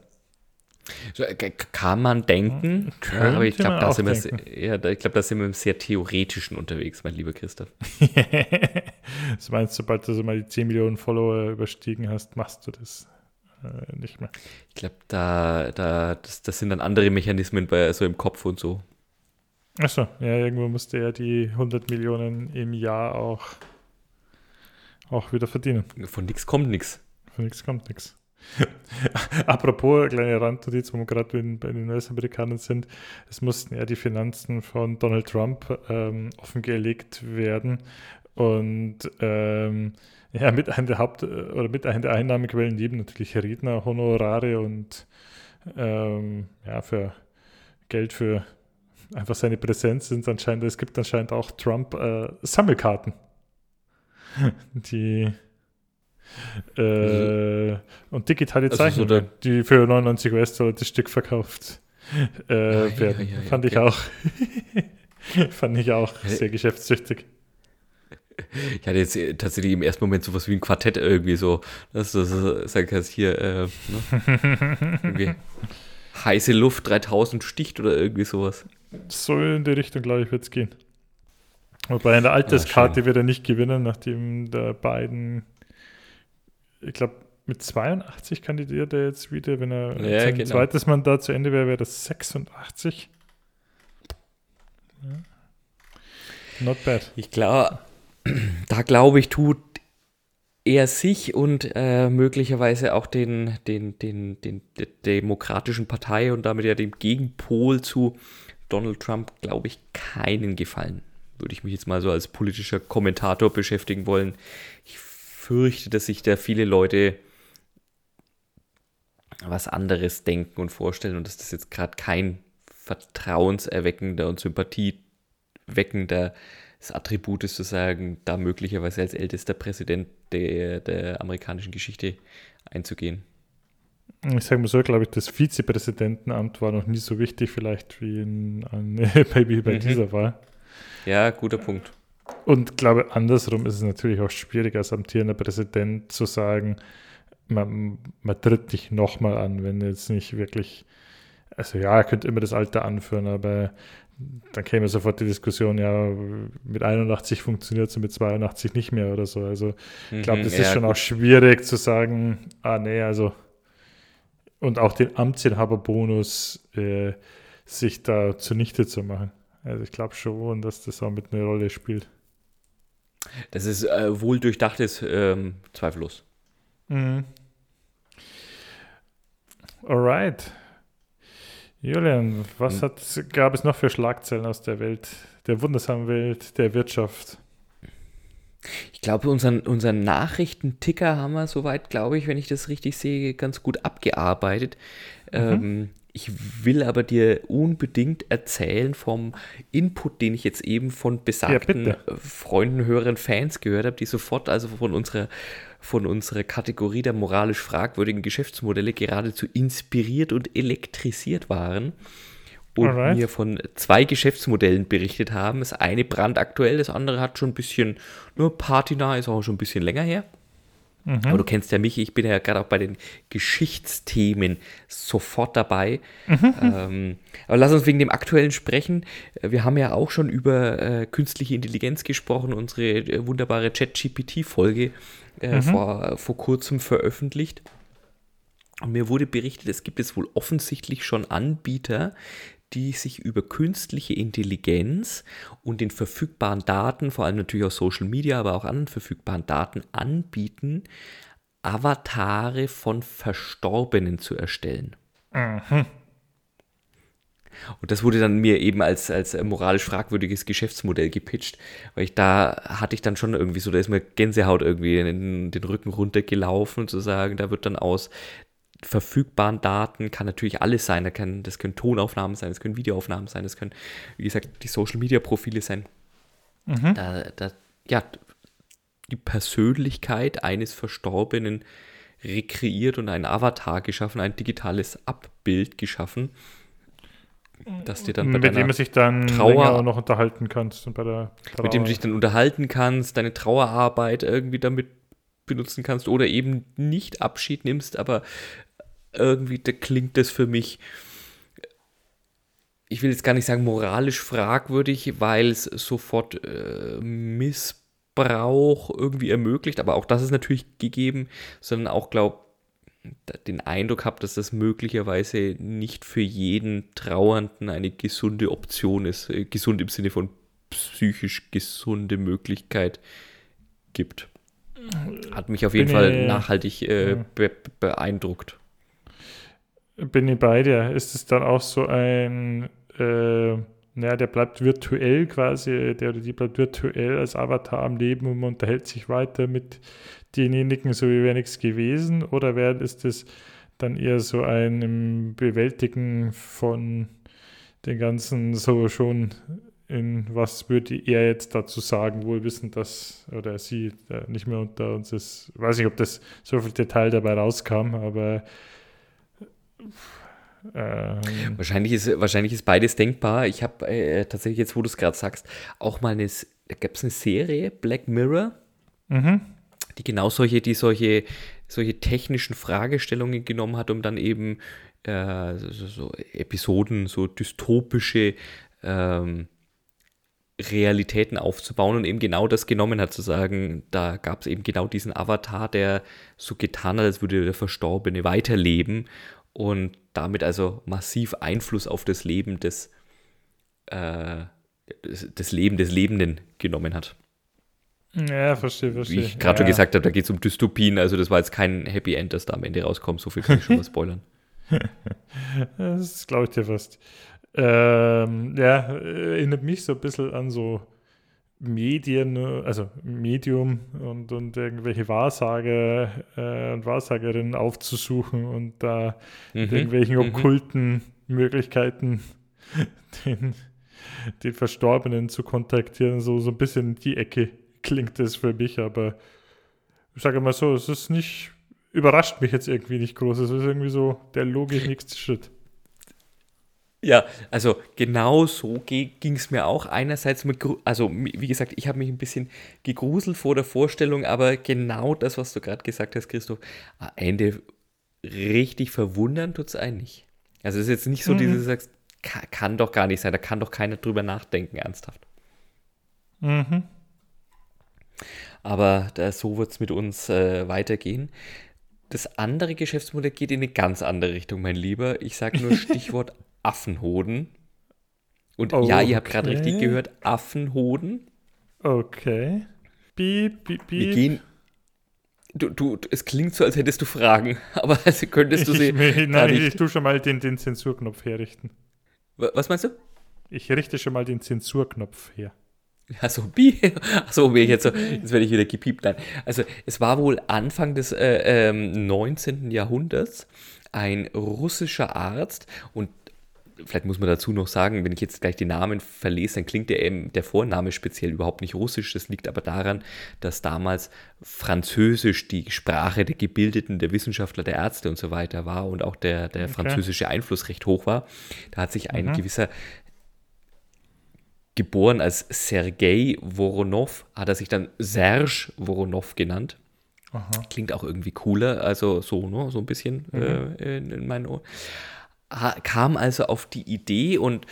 Äh, kann man denken, ja, aber ich glaube, da, sind wir, ja, glaub, da sind wir im sehr theoretischen unterwegs, mein lieber Christoph. das meinst, sobald du so mal die 10 Millionen Follower überstiegen hast, machst du das äh, nicht mehr. Ich glaube, da, da, das, das, sind dann andere Mechanismen bei, so im Kopf und so. Achso, ja, irgendwo musste er die 100 Millionen im Jahr auch auch wieder verdienen. Von nichts kommt nichts. Von nichts kommt nichts. Apropos, kleine Randnotiz, wo wir gerade bei den US-Amerikanern sind, es mussten ja die Finanzen von Donald Trump ähm, offengelegt werden und ähm, ja, mit einer der Haupt- oder mit einer der Einnahmequellen neben natürlich Redner, Honorare und ähm, ja, für Geld für einfach seine Präsenz sind anscheinend, es gibt anscheinend auch Trump äh, Sammelkarten. die äh, also, und digitale Zeichnungen, also so die für 99 US-Dollar das Stück verkauft äh, ah, werden. Ja, ja, ja, Fand ich auch. Fand ich auch sehr geschäftstüchtig. Ich hatte jetzt äh, tatsächlich im ersten Moment sowas wie ein Quartett irgendwie so, du so sagen kannst, hier, äh, ne? heiße Luft 3000 sticht oder irgendwie sowas. So in die Richtung, glaube ich, wird es gehen. Wobei in der Alterskarte ja, wird er nicht gewinnen, nachdem der beiden, ich glaube, mit 82 kandidiert er jetzt wieder. Wenn er ja, sein genau. zweites Mandat zu Ende wäre, wäre das 86. Ja. Not bad. Ich glaube, da glaube ich, tut er sich und äh, möglicherweise auch den, den, den, den, der demokratischen Partei und damit ja dem Gegenpol zu Donald Trump, glaube ich, keinen Gefallen würde ich mich jetzt mal so als politischer Kommentator beschäftigen wollen. Ich fürchte, dass sich da viele Leute was anderes denken und vorstellen und dass das jetzt gerade kein vertrauenserweckender und sympathieweckender Attribut ist, zu sagen, da möglicherweise als ältester Präsident der, der amerikanischen Geschichte einzugehen. Ich sage mal so, glaube ich, das Vizepräsidentenamt war noch nie so wichtig, vielleicht wie in, an, bei, bei mhm. dieser Wahl. Ja, guter Punkt. Und glaube, andersrum ist es natürlich auch schwierig, als amtierender Präsident zu sagen, man, man tritt dich nochmal an, wenn jetzt nicht wirklich, also ja, er könnte immer das Alter anführen, aber dann käme sofort die Diskussion, ja, mit 81 funktioniert es und mit 82 nicht mehr oder so. Also ich glaube, mhm, das ja, ist schon gut. auch schwierig zu sagen, ah nee, also und auch den Amtsinhaberbonus äh, sich da zunichte zu machen. Also ich glaube schon, dass das auch mit einer Rolle spielt. Das ist äh, wohl durchdachtes, ähm, zweifellos. Mhm. Alright. Julian, was hm. hat, gab es noch für Schlagzeilen aus der Welt, der wundersamen Welt, der Wirtschaft? Ich glaube, unseren, unseren Nachrichtenticker haben wir soweit, glaube ich, wenn ich das richtig sehe, ganz gut abgearbeitet. Mhm. Ähm, ich will aber dir unbedingt erzählen vom Input, den ich jetzt eben von besagten ja, Freunden, Hörern, Fans gehört habe, die sofort also von unserer, von unserer Kategorie der moralisch fragwürdigen Geschäftsmodelle geradezu inspiriert und elektrisiert waren. und Alright. mir von zwei Geschäftsmodellen berichtet haben. Das eine brandaktuell, das andere hat schon ein bisschen, nur patina, ist auch schon ein bisschen länger her. Mhm. Aber du kennst ja mich, ich bin ja gerade auch bei den Geschichtsthemen sofort dabei. Mhm. Ähm, aber lass uns wegen dem aktuellen sprechen. Wir haben ja auch schon über äh, künstliche Intelligenz gesprochen, unsere äh, wunderbare Chat-GPT-Folge äh, mhm. vor, vor kurzem veröffentlicht. Und mir wurde berichtet, es gibt es wohl offensichtlich schon Anbieter, die sich über künstliche Intelligenz und den verfügbaren Daten, vor allem natürlich aus Social Media, aber auch anderen verfügbaren Daten anbieten, Avatare von Verstorbenen zu erstellen. Mhm. Und das wurde dann mir eben als, als moralisch fragwürdiges Geschäftsmodell gepitcht, weil ich da hatte ich dann schon irgendwie so, da ist mir Gänsehaut irgendwie in den Rücken runtergelaufen, zu sagen, da wird dann aus verfügbaren Daten kann natürlich alles sein. Das, kann, das können Tonaufnahmen sein, das können Videoaufnahmen sein, das können, wie gesagt, die Social Media Profile sein. Mhm. Da, da, ja, die Persönlichkeit eines Verstorbenen rekreiert und ein Avatar geschaffen, ein digitales Abbild geschaffen, dass dir dann bei mit dem du sich dann Trauer noch unterhalten kannst und bei der Trauer. mit dem du dich dann unterhalten kannst, deine Trauerarbeit irgendwie damit benutzen kannst oder eben nicht Abschied nimmst, aber irgendwie da klingt das für mich, ich will jetzt gar nicht sagen moralisch fragwürdig, weil es sofort äh, Missbrauch irgendwie ermöglicht, aber auch das ist natürlich gegeben, sondern auch glaube den Eindruck habe, dass das möglicherweise nicht für jeden Trauernden eine gesunde Option ist, äh, gesund im Sinne von psychisch gesunde Möglichkeit gibt. Hat mich auf jeden Bin Fall nachhaltig äh, be beeindruckt bin ich bei dir. Ist es dann auch so ein, äh, naja, der bleibt virtuell quasi, der oder die bleibt virtuell als Avatar am Leben und unterhält sich weiter mit denjenigen, so wie wäre nichts gewesen? Oder wäre ist es dann eher so ein Bewältigen von den ganzen so schon in was würde er jetzt dazu sagen, wohl wissen, dass oder sie nicht mehr unter uns ist. Ich weiß nicht, ob das so viel Detail dabei rauskam, aber ähm. Wahrscheinlich, ist, wahrscheinlich ist beides denkbar. Ich habe äh, tatsächlich jetzt, wo du es gerade sagst, auch mal eine, gab es eine Serie, Black Mirror, mhm. Die genau solche, die solche, solche technischen Fragestellungen genommen hat, um dann eben äh, so, so, Episoden, so dystopische ähm, Realitäten aufzubauen und eben genau das genommen hat, zu sagen, da gab es eben genau diesen Avatar, der so getan hat, als würde der Verstorbene weiterleben und damit also massiv Einfluss auf das Leben des, äh, des, des Leben des Lebenden genommen hat. Ja, verstehe, verstehe. Wie ich gerade ja. schon gesagt habe, da geht es um Dystopien, also das war jetzt kein Happy End, das da am Ende rauskommt, so viel kann ich schon mal spoilern. das glaube ich dir fast. Ähm, ja, erinnert mich so ein bisschen an so Medien, also Medium und, und irgendwelche Wahrsager äh, und Wahrsagerinnen aufzusuchen und da mhm. mit irgendwelchen mhm. okkulten Möglichkeiten den, den Verstorbenen zu kontaktieren. So, so ein bisschen in die Ecke klingt das für mich, aber ich sage mal so, es ist nicht, überrascht mich jetzt irgendwie nicht groß. Es ist irgendwie so der logisch nächste Schritt. Ja, also genau so ging es mir auch. Einerseits mit, also wie gesagt, ich habe mich ein bisschen gegruselt vor der Vorstellung, aber genau das, was du gerade gesagt hast, Christoph, am Ende richtig verwundern tut es einen nicht. Also es ist jetzt nicht so, mhm. dass du sagst, kann, kann, doch gar nicht sein, da kann doch keiner drüber nachdenken, ernsthaft. Mhm. Aber da, so wird es mit uns äh, weitergehen. Das andere Geschäftsmodell geht in eine ganz andere Richtung, mein Lieber. Ich sage nur Stichwort Affenhoden. Und oh, ja, ihr habt gerade richtig gehört, Affenhoden. Okay. Piep, piep, piep. Wir gehen. Du, du, es klingt so, als hättest du Fragen, aber also könntest du sie. Ich, nein, ich tue schon mal den, den Zensurknopf herrichten. Was meinst du? Ich richte schon mal den Zensurknopf her. Achso, achso, jetzt, so, jetzt werde ich wieder gepiept. Nein. Also, es war wohl Anfang des äh, ähm, 19. Jahrhunderts ein russischer Arzt und vielleicht muss man dazu noch sagen, wenn ich jetzt gleich die Namen verlese, dann klingt der, der Vorname speziell überhaupt nicht russisch. Das liegt aber daran, dass damals Französisch die Sprache der Gebildeten, der Wissenschaftler, der Ärzte und so weiter war und auch der, der okay. französische Einfluss recht hoch war. Da hat sich ein mhm. gewisser geboren als Sergei Voronov, hat er sich dann Serge Voronov genannt. Aha. Klingt auch irgendwie cooler, also so, ne, so ein bisschen mhm. äh, in, in meinen Ohren kam also auf die Idee und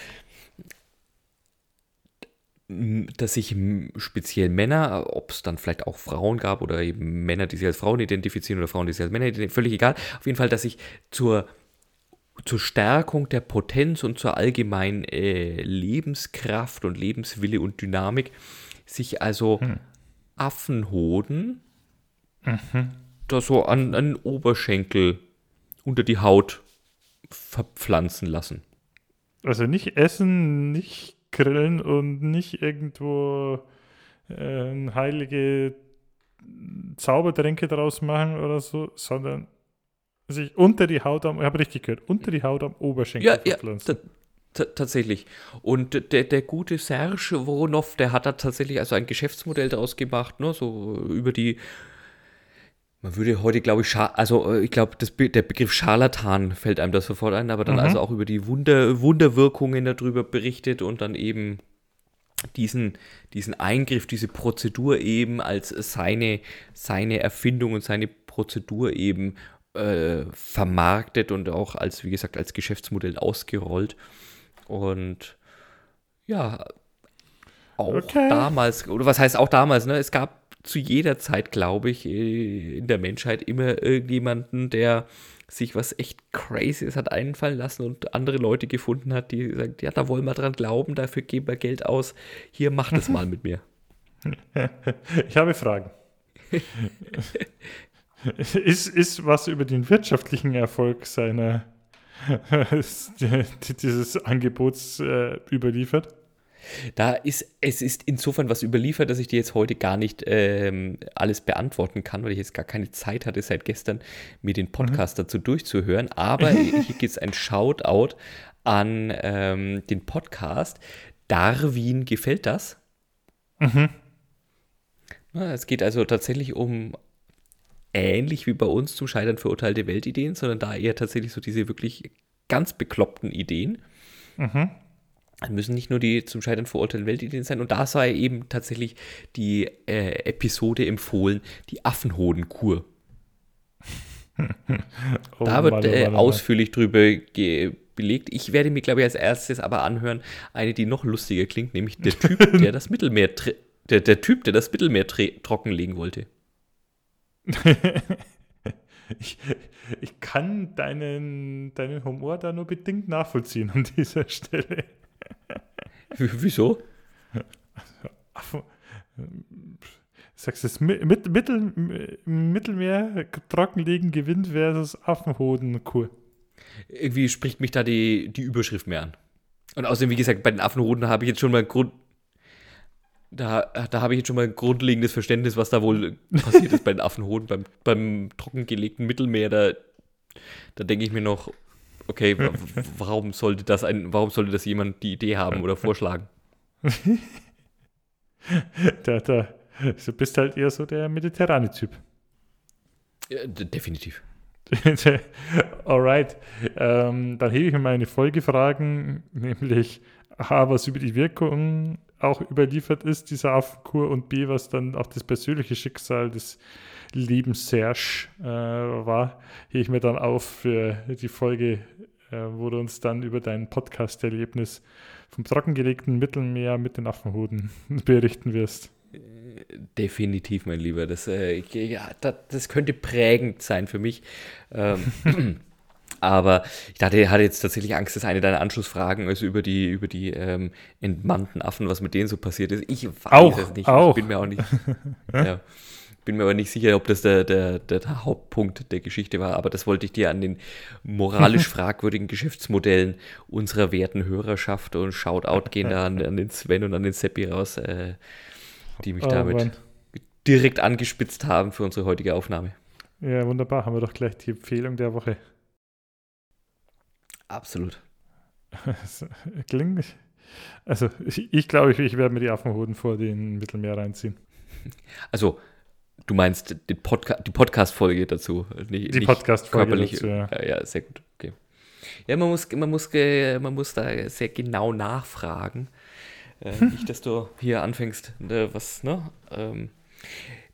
dass sich speziell Männer, ob es dann vielleicht auch Frauen gab oder eben Männer, die sich als Frauen identifizieren oder Frauen, die sich als Männer identifizieren, völlig egal. Auf jeden Fall, dass sich zur, zur Stärkung der Potenz und zur allgemeinen äh, Lebenskraft und Lebenswille und Dynamik sich also hm. Affenhoden mhm. da so an, an Oberschenkel unter die Haut verpflanzen lassen. Also nicht essen, nicht grillen und nicht irgendwo äh, heilige Zaubertränke draus machen oder so, sondern sich unter die Haut am, ich habe richtig gehört, unter die Haut am Oberschenkel ja, verpflanzen. Ja, tatsächlich. Und der, der gute Serge Voronov, der hat da tatsächlich also ein Geschäftsmodell daraus gemacht, ne, so über die man würde heute, glaube ich, also äh, ich glaube, der Begriff Scharlatan fällt einem das sofort ein, aber dann mhm. also auch über die Wunder, Wunderwirkungen darüber berichtet und dann eben diesen, diesen Eingriff, diese Prozedur eben als seine, seine Erfindung und seine Prozedur eben äh, vermarktet und auch als, wie gesagt, als Geschäftsmodell ausgerollt. Und ja, auch okay. damals, oder was heißt auch damals, ne? Es gab zu jeder Zeit, glaube ich, äh, in der Menschheit immer irgendjemanden, der sich was echt Crazyes hat einfallen lassen und andere Leute gefunden hat, die sagen, ja, da wollen wir dran glauben, dafür geben wir Geld aus. Hier, mach das mal mit mir. Ich habe Fragen. ist, ist was über den wirtschaftlichen Erfolg seiner dieses Angebots äh, überliefert? Da ist, es ist insofern was überliefert, dass ich dir jetzt heute gar nicht ähm, alles beantworten kann, weil ich jetzt gar keine Zeit hatte, seit gestern mir den Podcast mhm. dazu durchzuhören. Aber hier gibt es ein Shoutout an ähm, den Podcast. Darwin gefällt das. Mhm. Na, es geht also tatsächlich um ähnlich wie bei uns zum Scheitern verurteilte Weltideen, sondern da eher tatsächlich so diese wirklich ganz bekloppten Ideen. Mhm müssen nicht nur die zum Scheitern verurteilten Weltideen sein. Und da sei eben tatsächlich die äh, Episode empfohlen, die Affenhodenkur. oh, da wird äh, ausführlich drüber belegt. Ich werde mir, glaube ich, als erstes aber anhören, eine, die noch lustiger klingt, nämlich der Typ, der das Mittelmeer, der, der Typ, der das Mittelmeer trockenlegen wollte. ich, ich kann deinen, deinen Humor da nur bedingt nachvollziehen an dieser Stelle. Wieso? Sagst du, das Mittel, Mittelmeer trockenlegen gewinnt versus Affenhodenkur. Irgendwie spricht mich da die, die Überschrift mehr an. Und außerdem, wie gesagt, bei den Affenhoden habe ich jetzt schon mal Grund. Da, da habe ich jetzt schon mal ein grundlegendes Verständnis, was da wohl passiert ist bei den Affenhoden, beim, beim trockengelegten Mittelmeer. Da, da denke ich mir noch, okay, warum sollte das ein, warum sollte das jemand die Idee haben oder vorschlagen? da, da, du bist halt eher so der mediterrane Typ. Ja, definitiv. Alright, ähm, dann hebe ich mir meine Folgefragen, nämlich A, was über die Wirkung auch überliefert ist, dieser Affenkur, und B, was dann auch das persönliche Schicksal des lieben Serge äh, war, hebe ich mir dann auf für die Folge, äh, wo du uns dann über dein Podcast-Erlebnis vom trockengelegten Mittelmeer mit den Affenhoden berichten wirst. Definitiv, mein Lieber. Das, äh, ja, das, das, könnte prägend sein für mich. Ähm, aber ich dachte, hatte jetzt tatsächlich Angst, dass eine deiner Anschlussfragen ist über die, über die ähm, entmannten Affen, was mit denen so passiert ist. Ich weiß auch, es nicht. Auch. Ich bin mir auch nicht. ja. Bin mir aber nicht sicher, ob das der, der, der, Hauptpunkt der Geschichte war, aber das wollte ich dir an den moralisch fragwürdigen Geschäftsmodellen unserer werten Hörerschaft und Shoutout gehen da an, an den Sven und an den Seppi raus, äh, die mich oh, damit Mann. direkt angespitzt haben für unsere heutige Aufnahme. Ja, wunderbar. Haben wir doch gleich die Empfehlung der Woche. Absolut. Klingt nicht. Also ich, ich glaube, ich, ich werde mir die Affenhoden vor den Mittelmeer reinziehen. Also du meinst die, Podca die Podcast-Folge dazu? Nicht, die Podcast-Folge dazu, ja. ja. sehr gut, okay. Ja, man muss, man muss, man muss da sehr genau nachfragen. Äh, nicht, dass du hier anfängst, ne, was, ne? Ähm,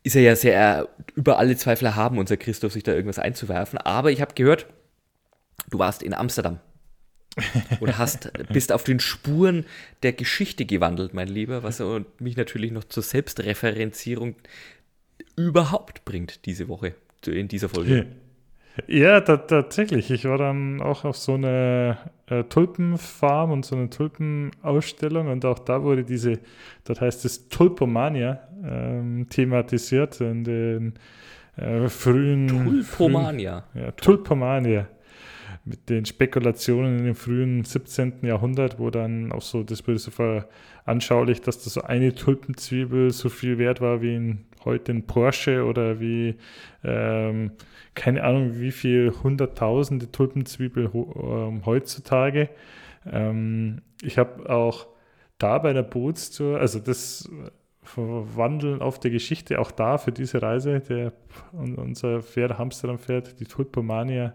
ist er ja sehr über alle Zweifel haben, unser Christoph, sich da irgendwas einzuwerfen. Aber ich habe gehört, du warst in Amsterdam. Oder hast, bist auf den Spuren der Geschichte gewandelt, mein Lieber, was mich natürlich noch zur Selbstreferenzierung überhaupt bringt diese Woche, in dieser Folge. Ja, tatsächlich. Ich war dann auch auf so einer äh, Tulpenfarm und so eine Tulpenausstellung und auch da wurde diese, dort heißt es Tulpomania, ähm, thematisiert in den äh, frühen. Tulpomania. Frühen, ja, Tulpomania. Mit den Spekulationen in dem frühen 17. Jahrhundert, wo dann auch so, das wurde so veranschaulicht, dass das so eine Tulpenzwiebel so viel wert war wie ein, heute ein Porsche oder wie ähm, keine Ahnung, wie viel hunderttausende Tulpenzwiebel ähm, heutzutage. Ähm, ich habe auch da bei der Bootstour, also das Verwandeln auf der Geschichte, auch da für diese Reise, der, unser Pferd, Amsterdam-Pferd, die Tulpomania,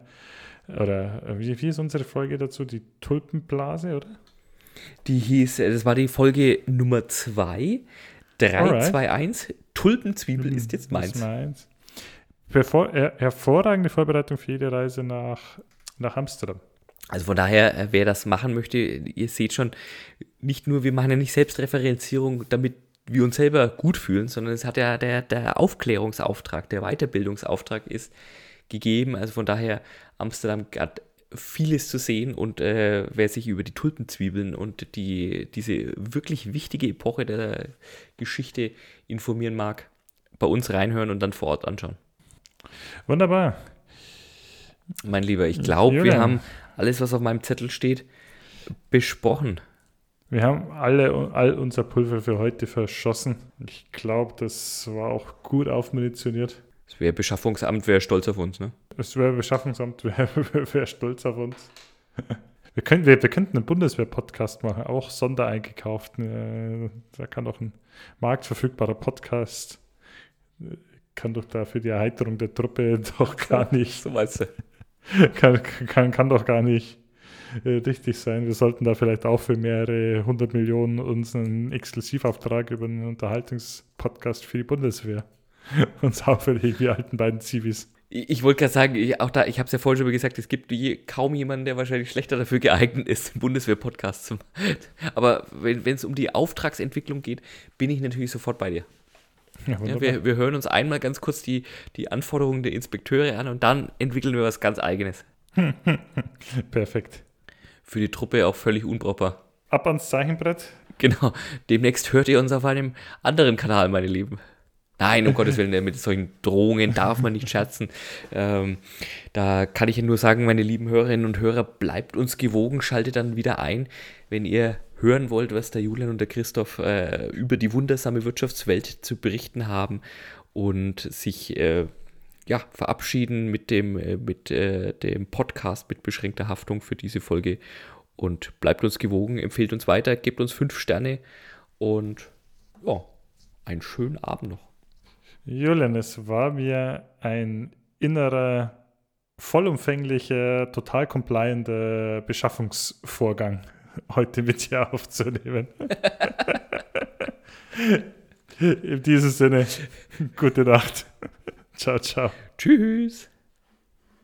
oder äh, wie, ist unsere Folge dazu? Die Tulpenblase, oder? Die hieß, äh, das war die Folge Nummer 2, 321, Tulpenzwiebel ist jetzt meins. Ist meins. Hervor, hervorragende Vorbereitung für jede Reise nach, nach Amsterdam. Also von daher, äh, wer das machen möchte, ihr seht schon, nicht nur, wir machen ja nicht Selbstreferenzierung, damit wir uns selber gut fühlen, sondern es hat ja der, der Aufklärungsauftrag, der Weiterbildungsauftrag ist gegeben. Also von daher, Amsterdam hat vieles zu sehen und äh, wer sich über die Tulpenzwiebeln und die, diese wirklich wichtige Epoche der Geschichte informieren mag, bei uns reinhören und dann vor Ort anschauen. Wunderbar. Mein Lieber, ich glaube, wir haben alles, was auf meinem Zettel steht, besprochen. Wir haben alle all unser Pulver für heute verschossen. Ich glaube, das war auch gut aufmunitioniert. Das wäre Beschaffungsamt, wäre stolz auf uns, ne? Das wäre Beschaffungsamt, wäre wär stolz auf uns. Wir, können, wir, wir könnten einen Bundeswehr-Podcast machen, auch sondereingekauft. Äh, da kann auch ein marktverfügbarer Podcast kann doch da für die Erheiterung der Truppe doch gar nicht. so weißt du. Kann, kann, kann doch gar nicht äh, richtig sein. Wir sollten da vielleicht auch für mehrere hundert Millionen uns einen Exklusivauftrag über einen Unterhaltungspodcast für die Bundeswehr uns auferlegen, die alten beiden Zivis. Ich, ich wollte gerade sagen, ich, auch da, ich habe es ja vorhin schon mal gesagt, es gibt je, kaum jemanden, der wahrscheinlich schlechter dafür geeignet ist, Bundeswehr-Podcast zu machen. Aber wenn es um die Auftragsentwicklung geht, bin ich natürlich sofort bei dir. Ja, ja, wir, wir hören uns einmal ganz kurz die, die Anforderungen der Inspekteure an und dann entwickeln wir was ganz Eigenes. Perfekt. Für die Truppe auch völlig unbrauchbar. Ab ans Zeichenbrett. Genau. Demnächst hört ihr uns auf einem anderen Kanal, meine Lieben. Nein, um Gottes Willen, mit solchen Drohungen darf man nicht scherzen. Ähm, da kann ich ja nur sagen, meine lieben Hörerinnen und Hörer, bleibt uns gewogen, schaltet dann wieder ein, wenn ihr hören wollt, was der Julian und der Christoph äh, über die wundersame Wirtschaftswelt zu berichten haben und sich äh, ja, verabschieden mit dem, äh, mit, äh, dem Podcast mit beschränkter Haftung für diese Folge. Und bleibt uns gewogen, empfehlt uns weiter, gebt uns fünf Sterne und ja, einen schönen Abend noch. Julian, es war mir ein innerer, vollumfänglicher, total complianter Beschaffungsvorgang heute mit dir aufzunehmen. In diesem Sinne, gute Nacht. Ciao, ciao. Tschüss.